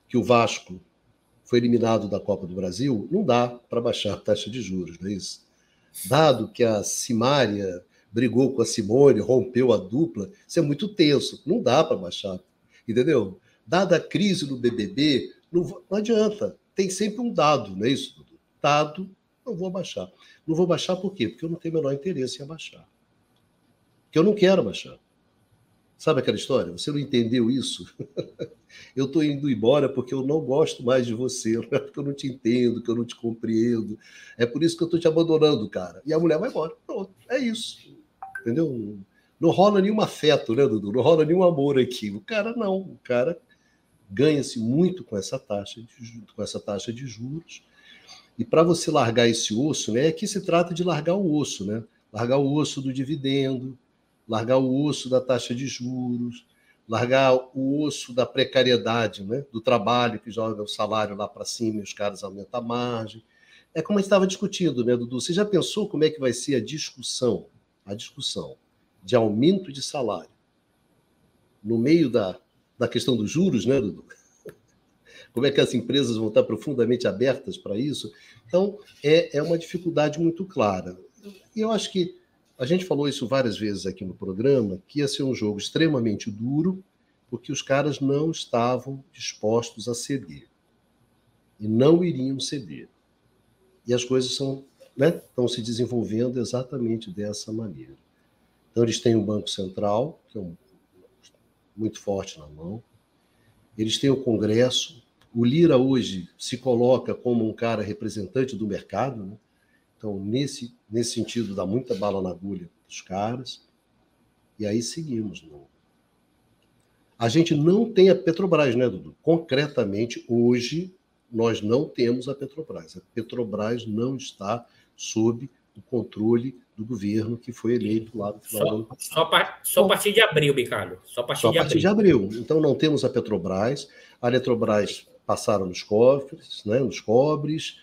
que o Vasco foi eliminado da Copa do Brasil, não dá para baixar a taxa de juros, não é isso? Dado que a Simária brigou com a Simone, rompeu a dupla, isso é muito tenso, não dá para baixar, entendeu? Dada a crise no BBB, não, não adianta, tem sempre um dado, não é isso, Dudu? Dado, não vou abaixar. Não vou baixar por quê? Porque eu não tenho o menor interesse em abaixar. Porque eu não quero abaixar. Sabe aquela história? Você não entendeu isso? eu estou indo embora porque eu não gosto mais de você, não é porque eu não te entendo, que eu não te compreendo. É por isso que eu estou te abandonando, cara. E a mulher vai embora. Pronto, é isso. Entendeu? Não rola nenhum afeto, né, Dudu? Não rola nenhum amor aqui. O cara não. O cara ganha-se muito com essa taxa de, com essa taxa de juros. E para você largar esse osso, né, aqui se trata de largar o osso, né? Largar o osso do dividendo, largar o osso da taxa de juros, largar o osso da precariedade, né? do trabalho que joga o salário lá para cima e os caras aumentam a margem. É como a gente estava discutindo, né, Dudu? Você já pensou como é que vai ser a discussão, a discussão de aumento de salário no meio da, da questão dos juros, né, Dudu? Como é que as empresas vão estar profundamente abertas para isso? Então, é, é uma dificuldade muito clara. E eu acho que a gente falou isso várias vezes aqui no programa, que ia ser um jogo extremamente duro, porque os caras não estavam dispostos a ceder. E não iriam ceder. E as coisas são, né, estão se desenvolvendo exatamente dessa maneira. Então, eles têm um Banco Central, que é um, muito forte na mão, eles têm o Congresso. O Lira hoje se coloca como um cara representante do mercado, né? Então, nesse, nesse sentido, dá muita bala na agulha dos caras. E aí seguimos. Não. A gente não tem a Petrobras, né, Dudu? Concretamente, hoje, nós não temos a Petrobras. A Petrobras não está sob o controle do governo que foi eleito lá no final só, do ano passado. Só, só a partir de abril, Ricardo. Só a partir, só a partir de, abril. de abril. Então não temos a Petrobras. A Eletrobras passaram nos cofres, né, nos cobres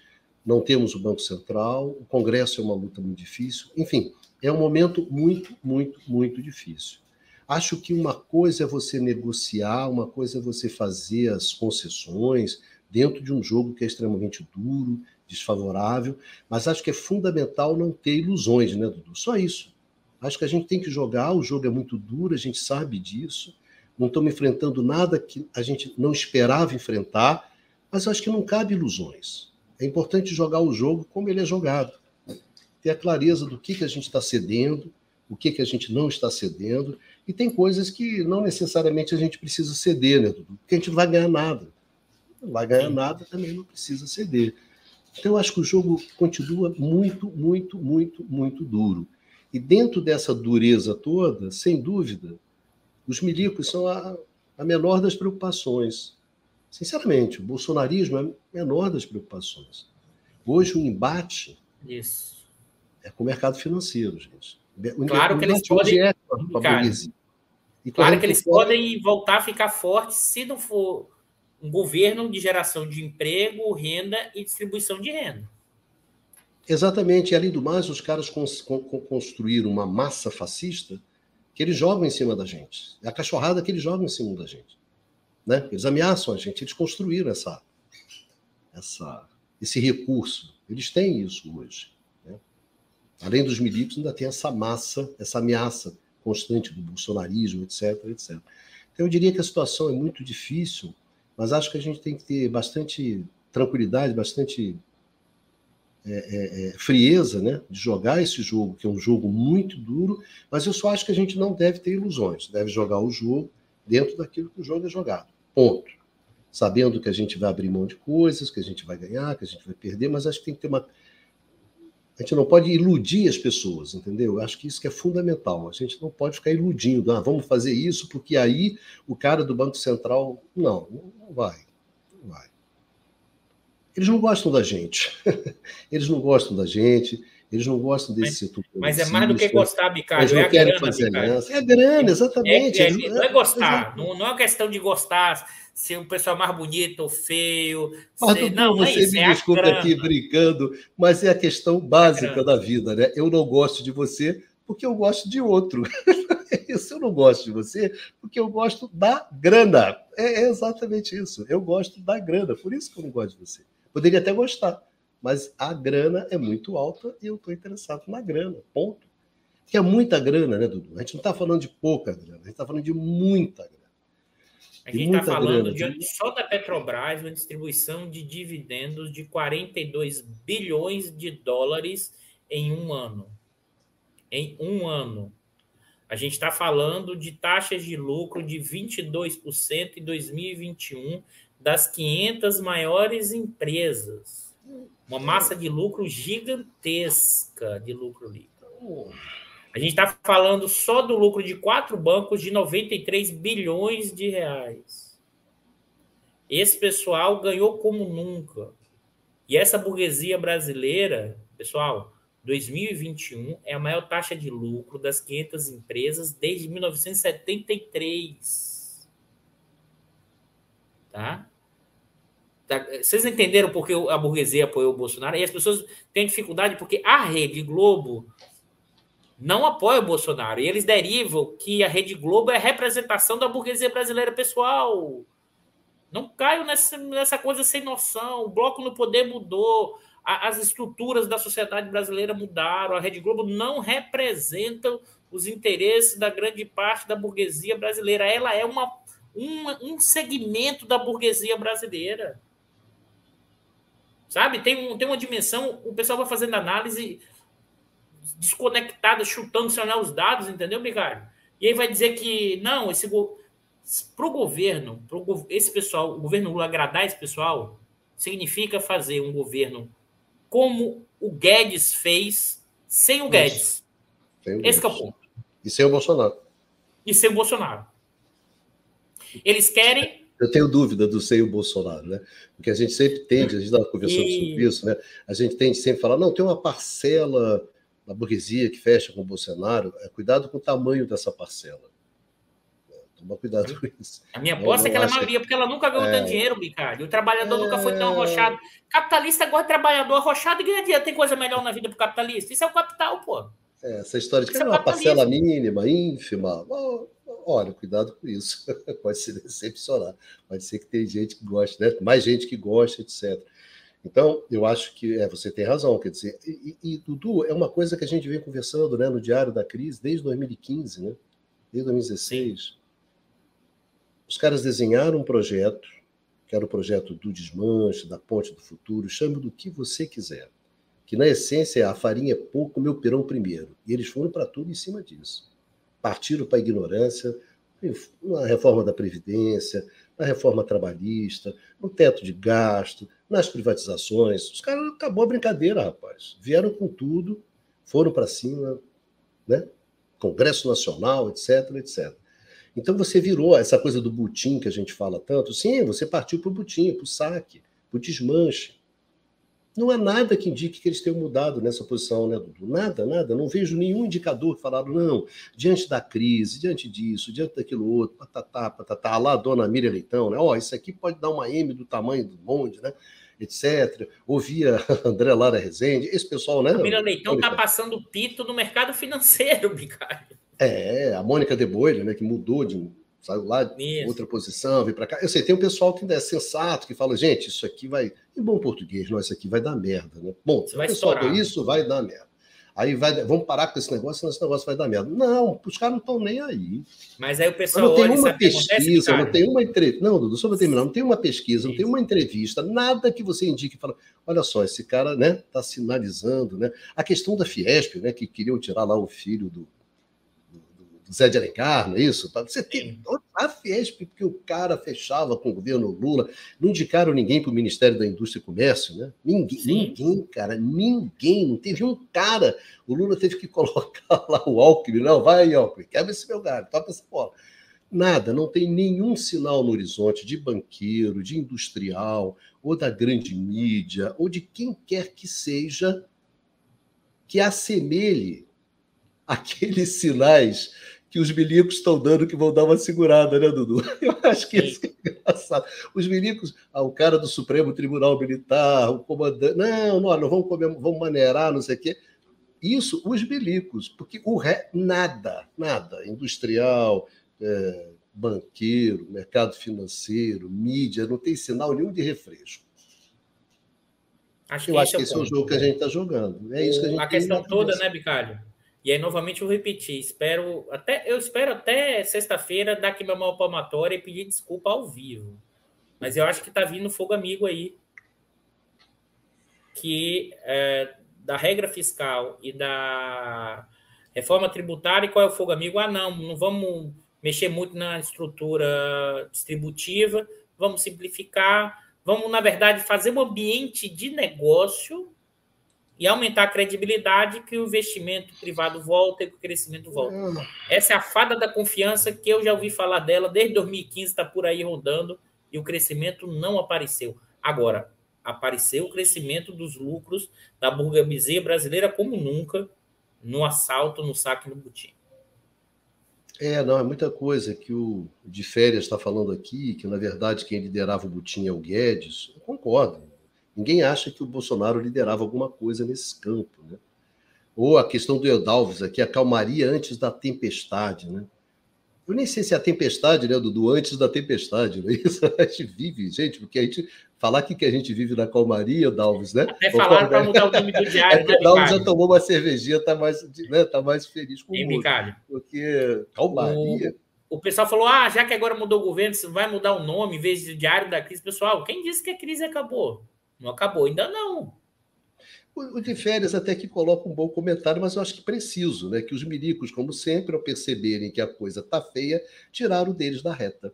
não temos o Banco Central, o Congresso é uma luta muito difícil. Enfim, é um momento muito, muito, muito difícil. Acho que uma coisa é você negociar, uma coisa é você fazer as concessões dentro de um jogo que é extremamente duro, desfavorável, mas acho que é fundamental não ter ilusões, né, Dudu? Só isso. Acho que a gente tem que jogar, o jogo é muito duro, a gente sabe disso. Não estamos enfrentando nada que a gente não esperava enfrentar, mas acho que não cabe ilusões. É importante jogar o jogo como ele é jogado. Ter a clareza do que, que a gente está cedendo, o que, que a gente não está cedendo. E tem coisas que não necessariamente a gente precisa ceder, né, Dudu? Porque a gente não vai ganhar nada. Não vai ganhar nada, também não precisa ceder. Então, eu acho que o jogo continua muito, muito, muito, muito duro. E dentro dessa dureza toda, sem dúvida, os milicos são a, a menor das preocupações. Sinceramente, o bolsonarismo é menor das preocupações. Hoje o embate Isso. é com o mercado financeiro, gente. O claro que eles podem. É claro que eles podem voltar a ficar fortes se não for um governo de geração de emprego, renda e distribuição de renda. Exatamente. E além do mais, os caras construíram uma massa fascista que eles jogam em cima da gente. É a cachorrada que eles jogam em cima da gente. Né? Eles ameaçam a gente, eles construíram essa, essa, esse recurso. Eles têm isso hoje. Né? Além dos milicos, ainda tem essa massa, essa ameaça constante do bolsonarismo, etc, etc. Então, eu diria que a situação é muito difícil, mas acho que a gente tem que ter bastante tranquilidade, bastante é, é, é, frieza né, de jogar esse jogo, que é um jogo muito duro, mas eu só acho que a gente não deve ter ilusões, deve jogar o jogo dentro daquilo que o jogo é jogado. Ponto. Sabendo que a gente vai abrir mão de coisas, que a gente vai ganhar, que a gente vai perder, mas acho que tem que ter uma. A gente não pode iludir as pessoas, entendeu? Acho que isso que é fundamental. A gente não pode ficar iludindo. Ah, vamos fazer isso porque aí o cara do Banco Central. Não, não vai. Não vai. Eles não gostam da gente. Eles não gostam da gente. Eles não gostam desse setor. Mas é mais do que gostar, Bicalho. Eles não é querem grana, fazer aliança. É grana, exatamente. É, é, não é gostar. Não, não é questão de gostar ser um pessoal mais bonito ou feio. Mas, ser... não, você é isso, me é desculpe aqui brincando, mas é a questão básica da vida, né? Eu não gosto de você porque eu gosto de outro. isso eu não gosto de você porque eu gosto da grana. É, é exatamente isso. Eu gosto da grana, por isso que eu não gosto de você. Poderia até gostar, mas a grana é muito alta e eu estou interessado na grana, ponto. Que é muita grana, né, Dudu? A gente não está falando de pouca grana, a gente está falando de muita grana. A gente está falando grana, de, só da Petrobras, uma distribuição de dividendos de 42 bilhões de dólares em um ano. Em um ano. A gente está falando de taxas de lucro de 22% em 2021 das 500 maiores empresas. Uma massa de lucro gigantesca de lucro líquido. A gente está falando só do lucro de quatro bancos de 93 bilhões de reais. Esse pessoal ganhou como nunca. E essa burguesia brasileira, pessoal, 2021 é a maior taxa de lucro das 500 empresas desde 1973. Tá? Tá? Vocês entenderam por que a burguesia apoiou o Bolsonaro? E as pessoas têm dificuldade porque a Rede Globo não apoia o Bolsonaro. E eles derivam que a Rede Globo é representação da burguesia brasileira pessoal. Não caio nessa, nessa coisa sem noção. O bloco no poder mudou. A, as estruturas da sociedade brasileira mudaram. A Rede Globo não representa os interesses da grande parte da burguesia brasileira. Ela é uma um, um segmento da burguesia brasileira. Sabe? Tem, um, tem uma dimensão, o pessoal vai fazendo análise desconectada, chutando sem olhar os dados, entendeu, Ricardo? E aí vai dizer que, não, esse para o governo, pro, esse pessoal, o governo Lula agradar esse pessoal, significa fazer um governo como o Guedes fez sem o Guedes. Sem o esse é o ponto. E sem o Bolsonaro. E sem o Bolsonaro. Eles querem. Eu tenho dúvida do seio Bolsonaro, né? Porque a gente sempre tende, a gente estava conversando e... sobre isso, né? A gente tende sempre a falar, não, tem uma parcela da burguesia que fecha com o Bolsonaro. É, cuidado com o tamanho dessa parcela. É, toma cuidado com isso. A minha aposta é que ela é maioria, porque ela nunca ganhou é... tanto dinheiro, Ricardo. O trabalhador é... nunca foi tão arrochado. Capitalista gosta de trabalhador arrochado e ganha dinheiro. Tem coisa melhor na vida para o capitalista. Isso é o capital, pô. É, essa história de que é uma parcela mínima, ínfima. Olha, cuidado com isso. Pode se decepcionar. Pode ser que tem gente que goste, né? mais gente que gosta, etc. Então, eu acho que é, você tem razão. Quer dizer, e, e, Dudu, é uma coisa que a gente vem conversando né, no Diário da Crise desde 2015, né? desde 2016. Os caras desenharam um projeto, que era o projeto do desmanche, da ponte do futuro, chame do que você quiser. Que na essência a farinha é pouco, meu pirão primeiro. E eles foram para tudo em cima disso partiram para a ignorância na reforma da Previdência, na reforma trabalhista, no teto de gasto, nas privatizações. Os caras acabou a brincadeira, rapaz. Vieram com tudo, foram para cima, né? Congresso Nacional, etc, etc. Então você virou essa coisa do butim que a gente fala tanto. Sim, você partiu para o butim, para o saque, para o desmanche. Não há nada que indique que eles tenham mudado nessa posição, né, Dudu? Nada, nada. Não vejo nenhum indicador falaram, não, diante da crise, diante disso, diante daquilo outro, patatá, patatá, lá a dona Miriam Leitão, né? Ó, oh, isso aqui pode dar uma M do tamanho do bonde, né? Etc. Ouvia André Lara Rezende, esse pessoal, né? A Miriam Leitão está passando pito no mercado financeiro, Ricardo. É, a Mônica de né, que mudou de saiu lá de outra posição, veio para cá. Eu sei, tem um pessoal que é sensato, que fala, gente, isso aqui vai, em bom português, não, isso aqui vai dar merda, né? Bom, vai pessoal estourar. isso vai dar merda. Aí vai, vamos parar com esse negócio, senão esse negócio vai dar merda. Não, os caras não estão nem aí. Mas aí o pessoal. Mas não tem uma pesquisa, não tem uma entrevista. Não, Dudu, só para terminar, não tem uma pesquisa, não tem uma entrevista, nada que você indique e fala: olha só, esse cara né, está sinalizando. Né? A questão da Fiesp, né, que queriam tirar lá o filho do, Zé de Alencar, não é isso? Você tem a Fiesp, porque o cara fechava com o governo Lula, não indicaram ninguém para o Ministério da Indústria e Comércio, né? Ninguém, ninguém, cara, ninguém, não teve um cara. O Lula teve que colocar lá o Alckmin, não, vai Alckmin, quebra esse meu galho, toca essa bola. Nada, não tem nenhum sinal no horizonte de banqueiro, de industrial, ou da grande mídia, ou de quem quer que seja que assemelhe aqueles sinais que os milicos estão dando que vão dar uma segurada, né, Dudu? Eu acho que isso é engraçado. Os milicos, ah, o cara do Supremo Tribunal Militar, o comandante, não, não, não vamos, comer, vamos maneirar, não sei o quê. Isso, os milicos, porque o ré, nada, nada, industrial, é, banqueiro, mercado financeiro, mídia, não tem sinal nenhum de refresco. Acho Eu acho que esse é o, é jogo que a gente está jogando. É isso que a gente A questão toda, né, Bicalho? E aí, novamente, eu repeti, espero até, eu espero até sexta-feira dar aqui minha mão palmatória e pedir desculpa ao vivo. Mas eu acho que está vindo fogo amigo aí. Que é, da regra fiscal e da reforma tributária, e qual é o fogo amigo? Ah, não, não vamos mexer muito na estrutura distributiva, vamos simplificar, vamos, na verdade, fazer um ambiente de negócio e aumentar a credibilidade que o investimento privado volta e que o crescimento volta. Essa é a fada da confiança que eu já ouvi falar dela desde 2015, está por aí rondando e o crescimento não apareceu. Agora, apareceu o crescimento dos lucros da burguesia brasileira como nunca no assalto, no saque no butim. É, não, é muita coisa que o de férias está falando aqui, que na verdade quem liderava o Butim é o Guedes. Eu concordo. Ninguém acha que o Bolsonaro liderava alguma coisa nesse campo, né? Ou a questão do Eudalves aqui, a calmaria antes da tempestade, né? Eu nem sei se é a tempestade, né, Dudu, antes da tempestade, não é isso? A gente vive, gente, porque a gente falar aqui que a gente vive na calmaria, Dalves, né? Até falaram para mudar o nome do diário, é, né, Dalves já tomou uma cervejinha, tá mais, né, tá mais feliz com o mundo. Porque calmaria. O, o, pessoal falou: ah, já que agora mudou o governo, você vai mudar o nome em vez de diário da crise. Pessoal, quem disse que a crise acabou? Não acabou, ainda não. O de férias até que coloca um bom comentário, mas eu acho que preciso, né? Que os milicos, como sempre, ao perceberem que a coisa tá feia, tiraram deles da reta.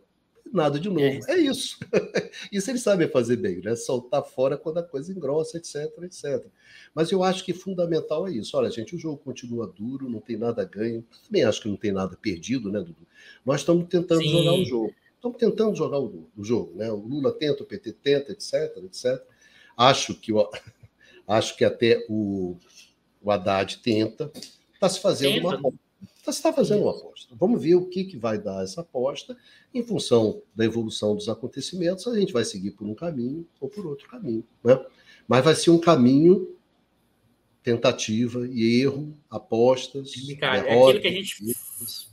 Nada de novo. É, é isso. isso eles sabem fazer bem, né? Soltar fora quando a coisa engrossa, etc, etc. Mas eu acho que fundamental é isso. Olha, gente, o jogo continua duro, não tem nada ganho. Também acho que não tem nada perdido, né, Dudu? Nós estamos tentando Sim. jogar o jogo. Estamos tentando jogar o, o jogo, né? O Lula tenta, o PT tenta, etc, etc. Acho que o, acho que até o, o Haddad tenta. Está se fazendo tenta. uma aposta. Está se tá fazendo uma aposta. Vamos ver o que, que vai dar essa aposta. Em função da evolução dos acontecimentos, a gente vai seguir por um caminho ou por outro caminho. Né? Mas vai ser um caminho tentativa e erro, apostas. Cara, é aquilo que a gente.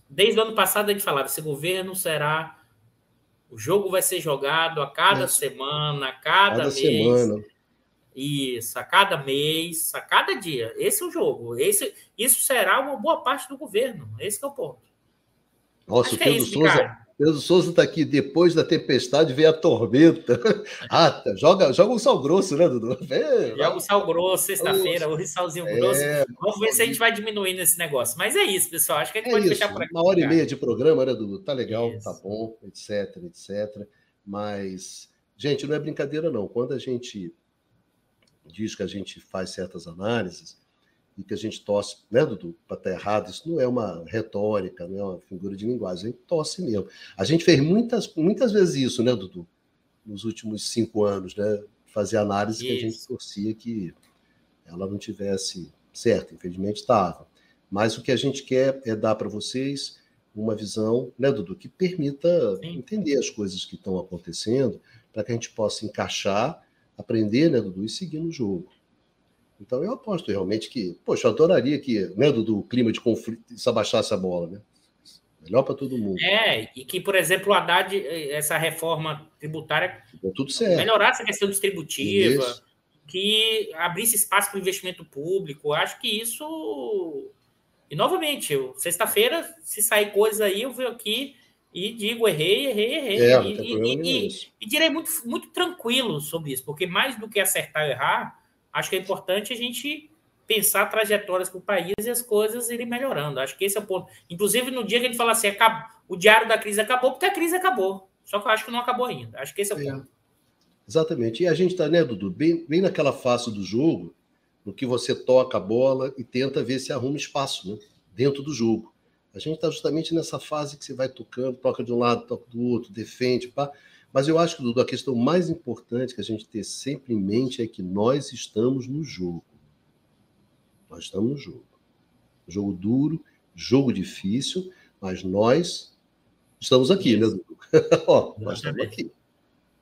Desde o ano passado a gente falava: esse governo será. O jogo vai ser jogado a cada é. semana, a cada, cada mês. Semana. Isso, a cada mês, a cada dia. Esse é o jogo. Esse, isso será uma boa parte do governo. Esse é o ponto. Nossa, Acho o é Pedro é Souza, Pedro Souza está aqui. Depois da tempestade vem a tormenta. ah, tá. joga, joga um sal grosso, né, Dudu? Joga um sal grosso sexta-feira, o salzinho é, grosso. Vamos ver se a gente vai diminuir nesse negócio. Mas é isso, pessoal. Acho que a gente é pode isso. fechar por aqui. Uma hora cara. e meia de programa, né, Dudu? Tá legal, isso. tá bom, etc, etc. Mas, gente, não é brincadeira, não. Quando a gente diz que a gente faz certas análises e que a gente torce, né, Dudu, para estar errado, isso não é uma retórica, não é uma figura de linguagem, a gente torce mesmo. A gente fez muitas, muitas vezes isso, né, Dudu, nos últimos cinco anos, né, fazer análise isso. que a gente torcia que ela não tivesse certo, infelizmente estava. Mas o que a gente quer é dar para vocês uma visão, né, Dudu, que permita Sim. entender as coisas que estão acontecendo, para que a gente possa encaixar aprender, né, Dudu, e seguir no jogo. Então eu aposto realmente que, poxa, eu adoraria que, né, Dudu, o clima de conflito, isso abaixasse a bola, né? Melhor para todo mundo. É, e que, por exemplo, o Haddad, essa reforma tributária, Deu tudo certo. melhorasse a questão distributiva, isso. que abrisse espaço para o investimento público. Acho que isso. E, novamente, sexta-feira, se sair coisa aí, eu venho aqui e digo, errei, errei, errei. É, e, e, e, e, direi muito, muito tranquilo sobre isso, porque mais do que acertar ou errar, acho que é importante a gente pensar trajetórias para o país e as coisas irem melhorando. Acho que esse é o ponto. Inclusive, no dia que a gente fala assim, acabou, o diário da crise acabou, porque a crise acabou. Só que eu acho que não acabou ainda. Acho que esse é o é. ponto. Exatamente. E a gente está, né, Dudu, bem, bem naquela fase do jogo, no que você toca a bola e tenta ver se arruma espaço né, dentro do jogo. A gente está justamente nessa fase que você vai tocando, toca de um lado, toca do outro, defende, pá. Mas eu acho que, Dudu, a questão mais importante que a gente ter sempre em mente é que nós estamos no jogo. Nós estamos no jogo. Jogo duro, jogo difícil, mas nós estamos aqui, né, Dudu? Ó, nós estamos aqui.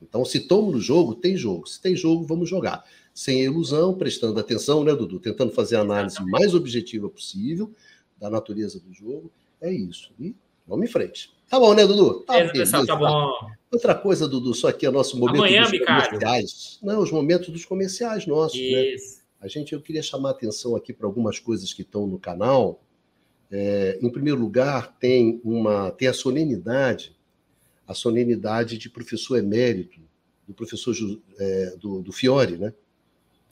Então, se estamos no jogo, tem jogo. Se tem jogo, vamos jogar. Sem ilusão, prestando atenção, né, Dudu? Tentando fazer a análise mais objetiva possível da natureza do jogo. É isso. E vamos em frente. Tá bom, né, Dudu? Tá, é, pessoal, tá bom. Outra coisa, Dudu, só que é nosso momento Amanhã, dos comerciais. Não, os momentos dos comerciais nossos, né? Isso. A gente, eu queria chamar a atenção aqui para algumas coisas que estão no canal. É, em primeiro lugar, tem uma tem a solenidade, a solenidade de professor emérito, do professor é, do, do, Fiore, né?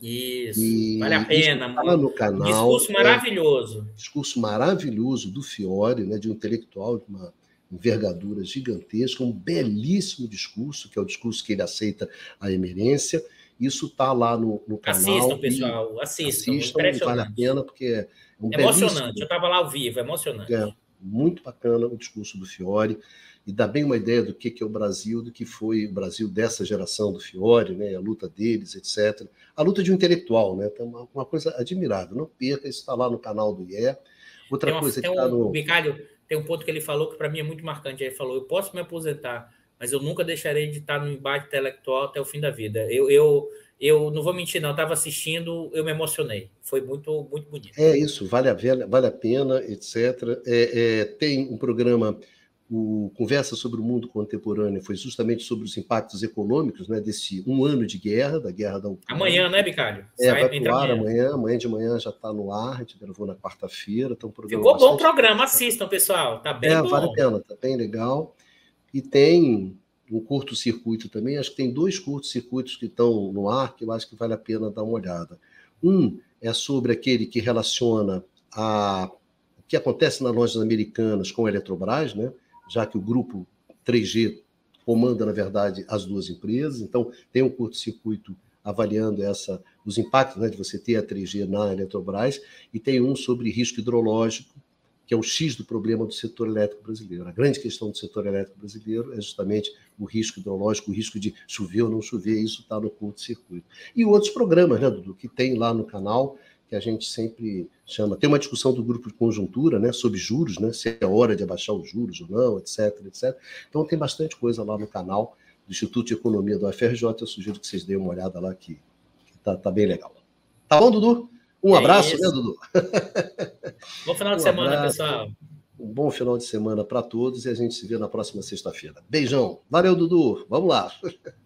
Isso, e vale a pena. Está lá no canal. Discurso maravilhoso. É, discurso maravilhoso do Fiore, né, de um intelectual de uma envergadura gigantesca, um belíssimo discurso, que é o discurso que ele aceita a emerência. Isso está lá no, no, canal. Assistam, pessoal, assistam. assistam vale a pena, porque é um emocionante. Eu estava lá ao vivo, é emocionante. É, muito bacana o discurso do Fiore e dá bem uma ideia do que, que é o Brasil, do que foi o Brasil dessa geração do Fiore, né, a luta deles, etc. A luta de um intelectual, né? Então, uma, uma coisa admirável. Não perca, isso está lá no canal do IE. Outra uma, coisa que está um, no. Bicalho, tem um ponto que ele falou que para mim é muito marcante. Ele falou: eu posso me aposentar, mas eu nunca deixarei de estar no embate intelectual até o fim da vida. Eu, eu, eu não vou mentir, não, estava assistindo, eu me emocionei. Foi muito, muito bonito. É isso, vale a, vale a pena, etc. É, é, tem um programa o Conversa sobre o Mundo Contemporâneo foi justamente sobre os impactos econômicos né, desse um ano de guerra, da guerra da Ucrânia. Amanhã, né, Bicalho? É, vai pro ar amanhã. amanhã, de manhã já está no ar, a gente gravou na quarta-feira. Então, um Ficou bom o programa, assistam, pessoal, tá bem é, bom. vale a pena, tá bem legal. E tem um curto-circuito também, acho que tem dois curtos-circuitos que estão no ar, que eu acho que vale a pena dar uma olhada. Um é sobre aquele que relaciona a, o que acontece nas lojas americanas com a Eletrobras, né? Já que o grupo 3G comanda, na verdade, as duas empresas. Então, tem um curto-circuito avaliando essa, os impactos né, de você ter a 3G na Eletrobras, e tem um sobre risco hidrológico, que é o X do problema do setor elétrico brasileiro. A grande questão do setor elétrico brasileiro é justamente o risco hidrológico, o risco de chover ou não chover, isso está no curto-circuito. E outros programas, né, Dudu, que tem lá no canal, que a gente sempre chama. Tem uma discussão do grupo de conjuntura, né, sobre juros, né, se é hora de abaixar os juros ou não, etc, etc. Então tem bastante coisa lá no canal do Instituto de Economia do UFRJ. Eu sugiro que vocês deem uma olhada lá que, que tá, tá bem legal. Tá bom, Dudu? Um é abraço, isso. né, Dudu? Bom final de um semana, abraço, pessoal. Um bom final de semana para todos e a gente se vê na próxima sexta-feira. Beijão. Valeu, Dudu. Vamos lá.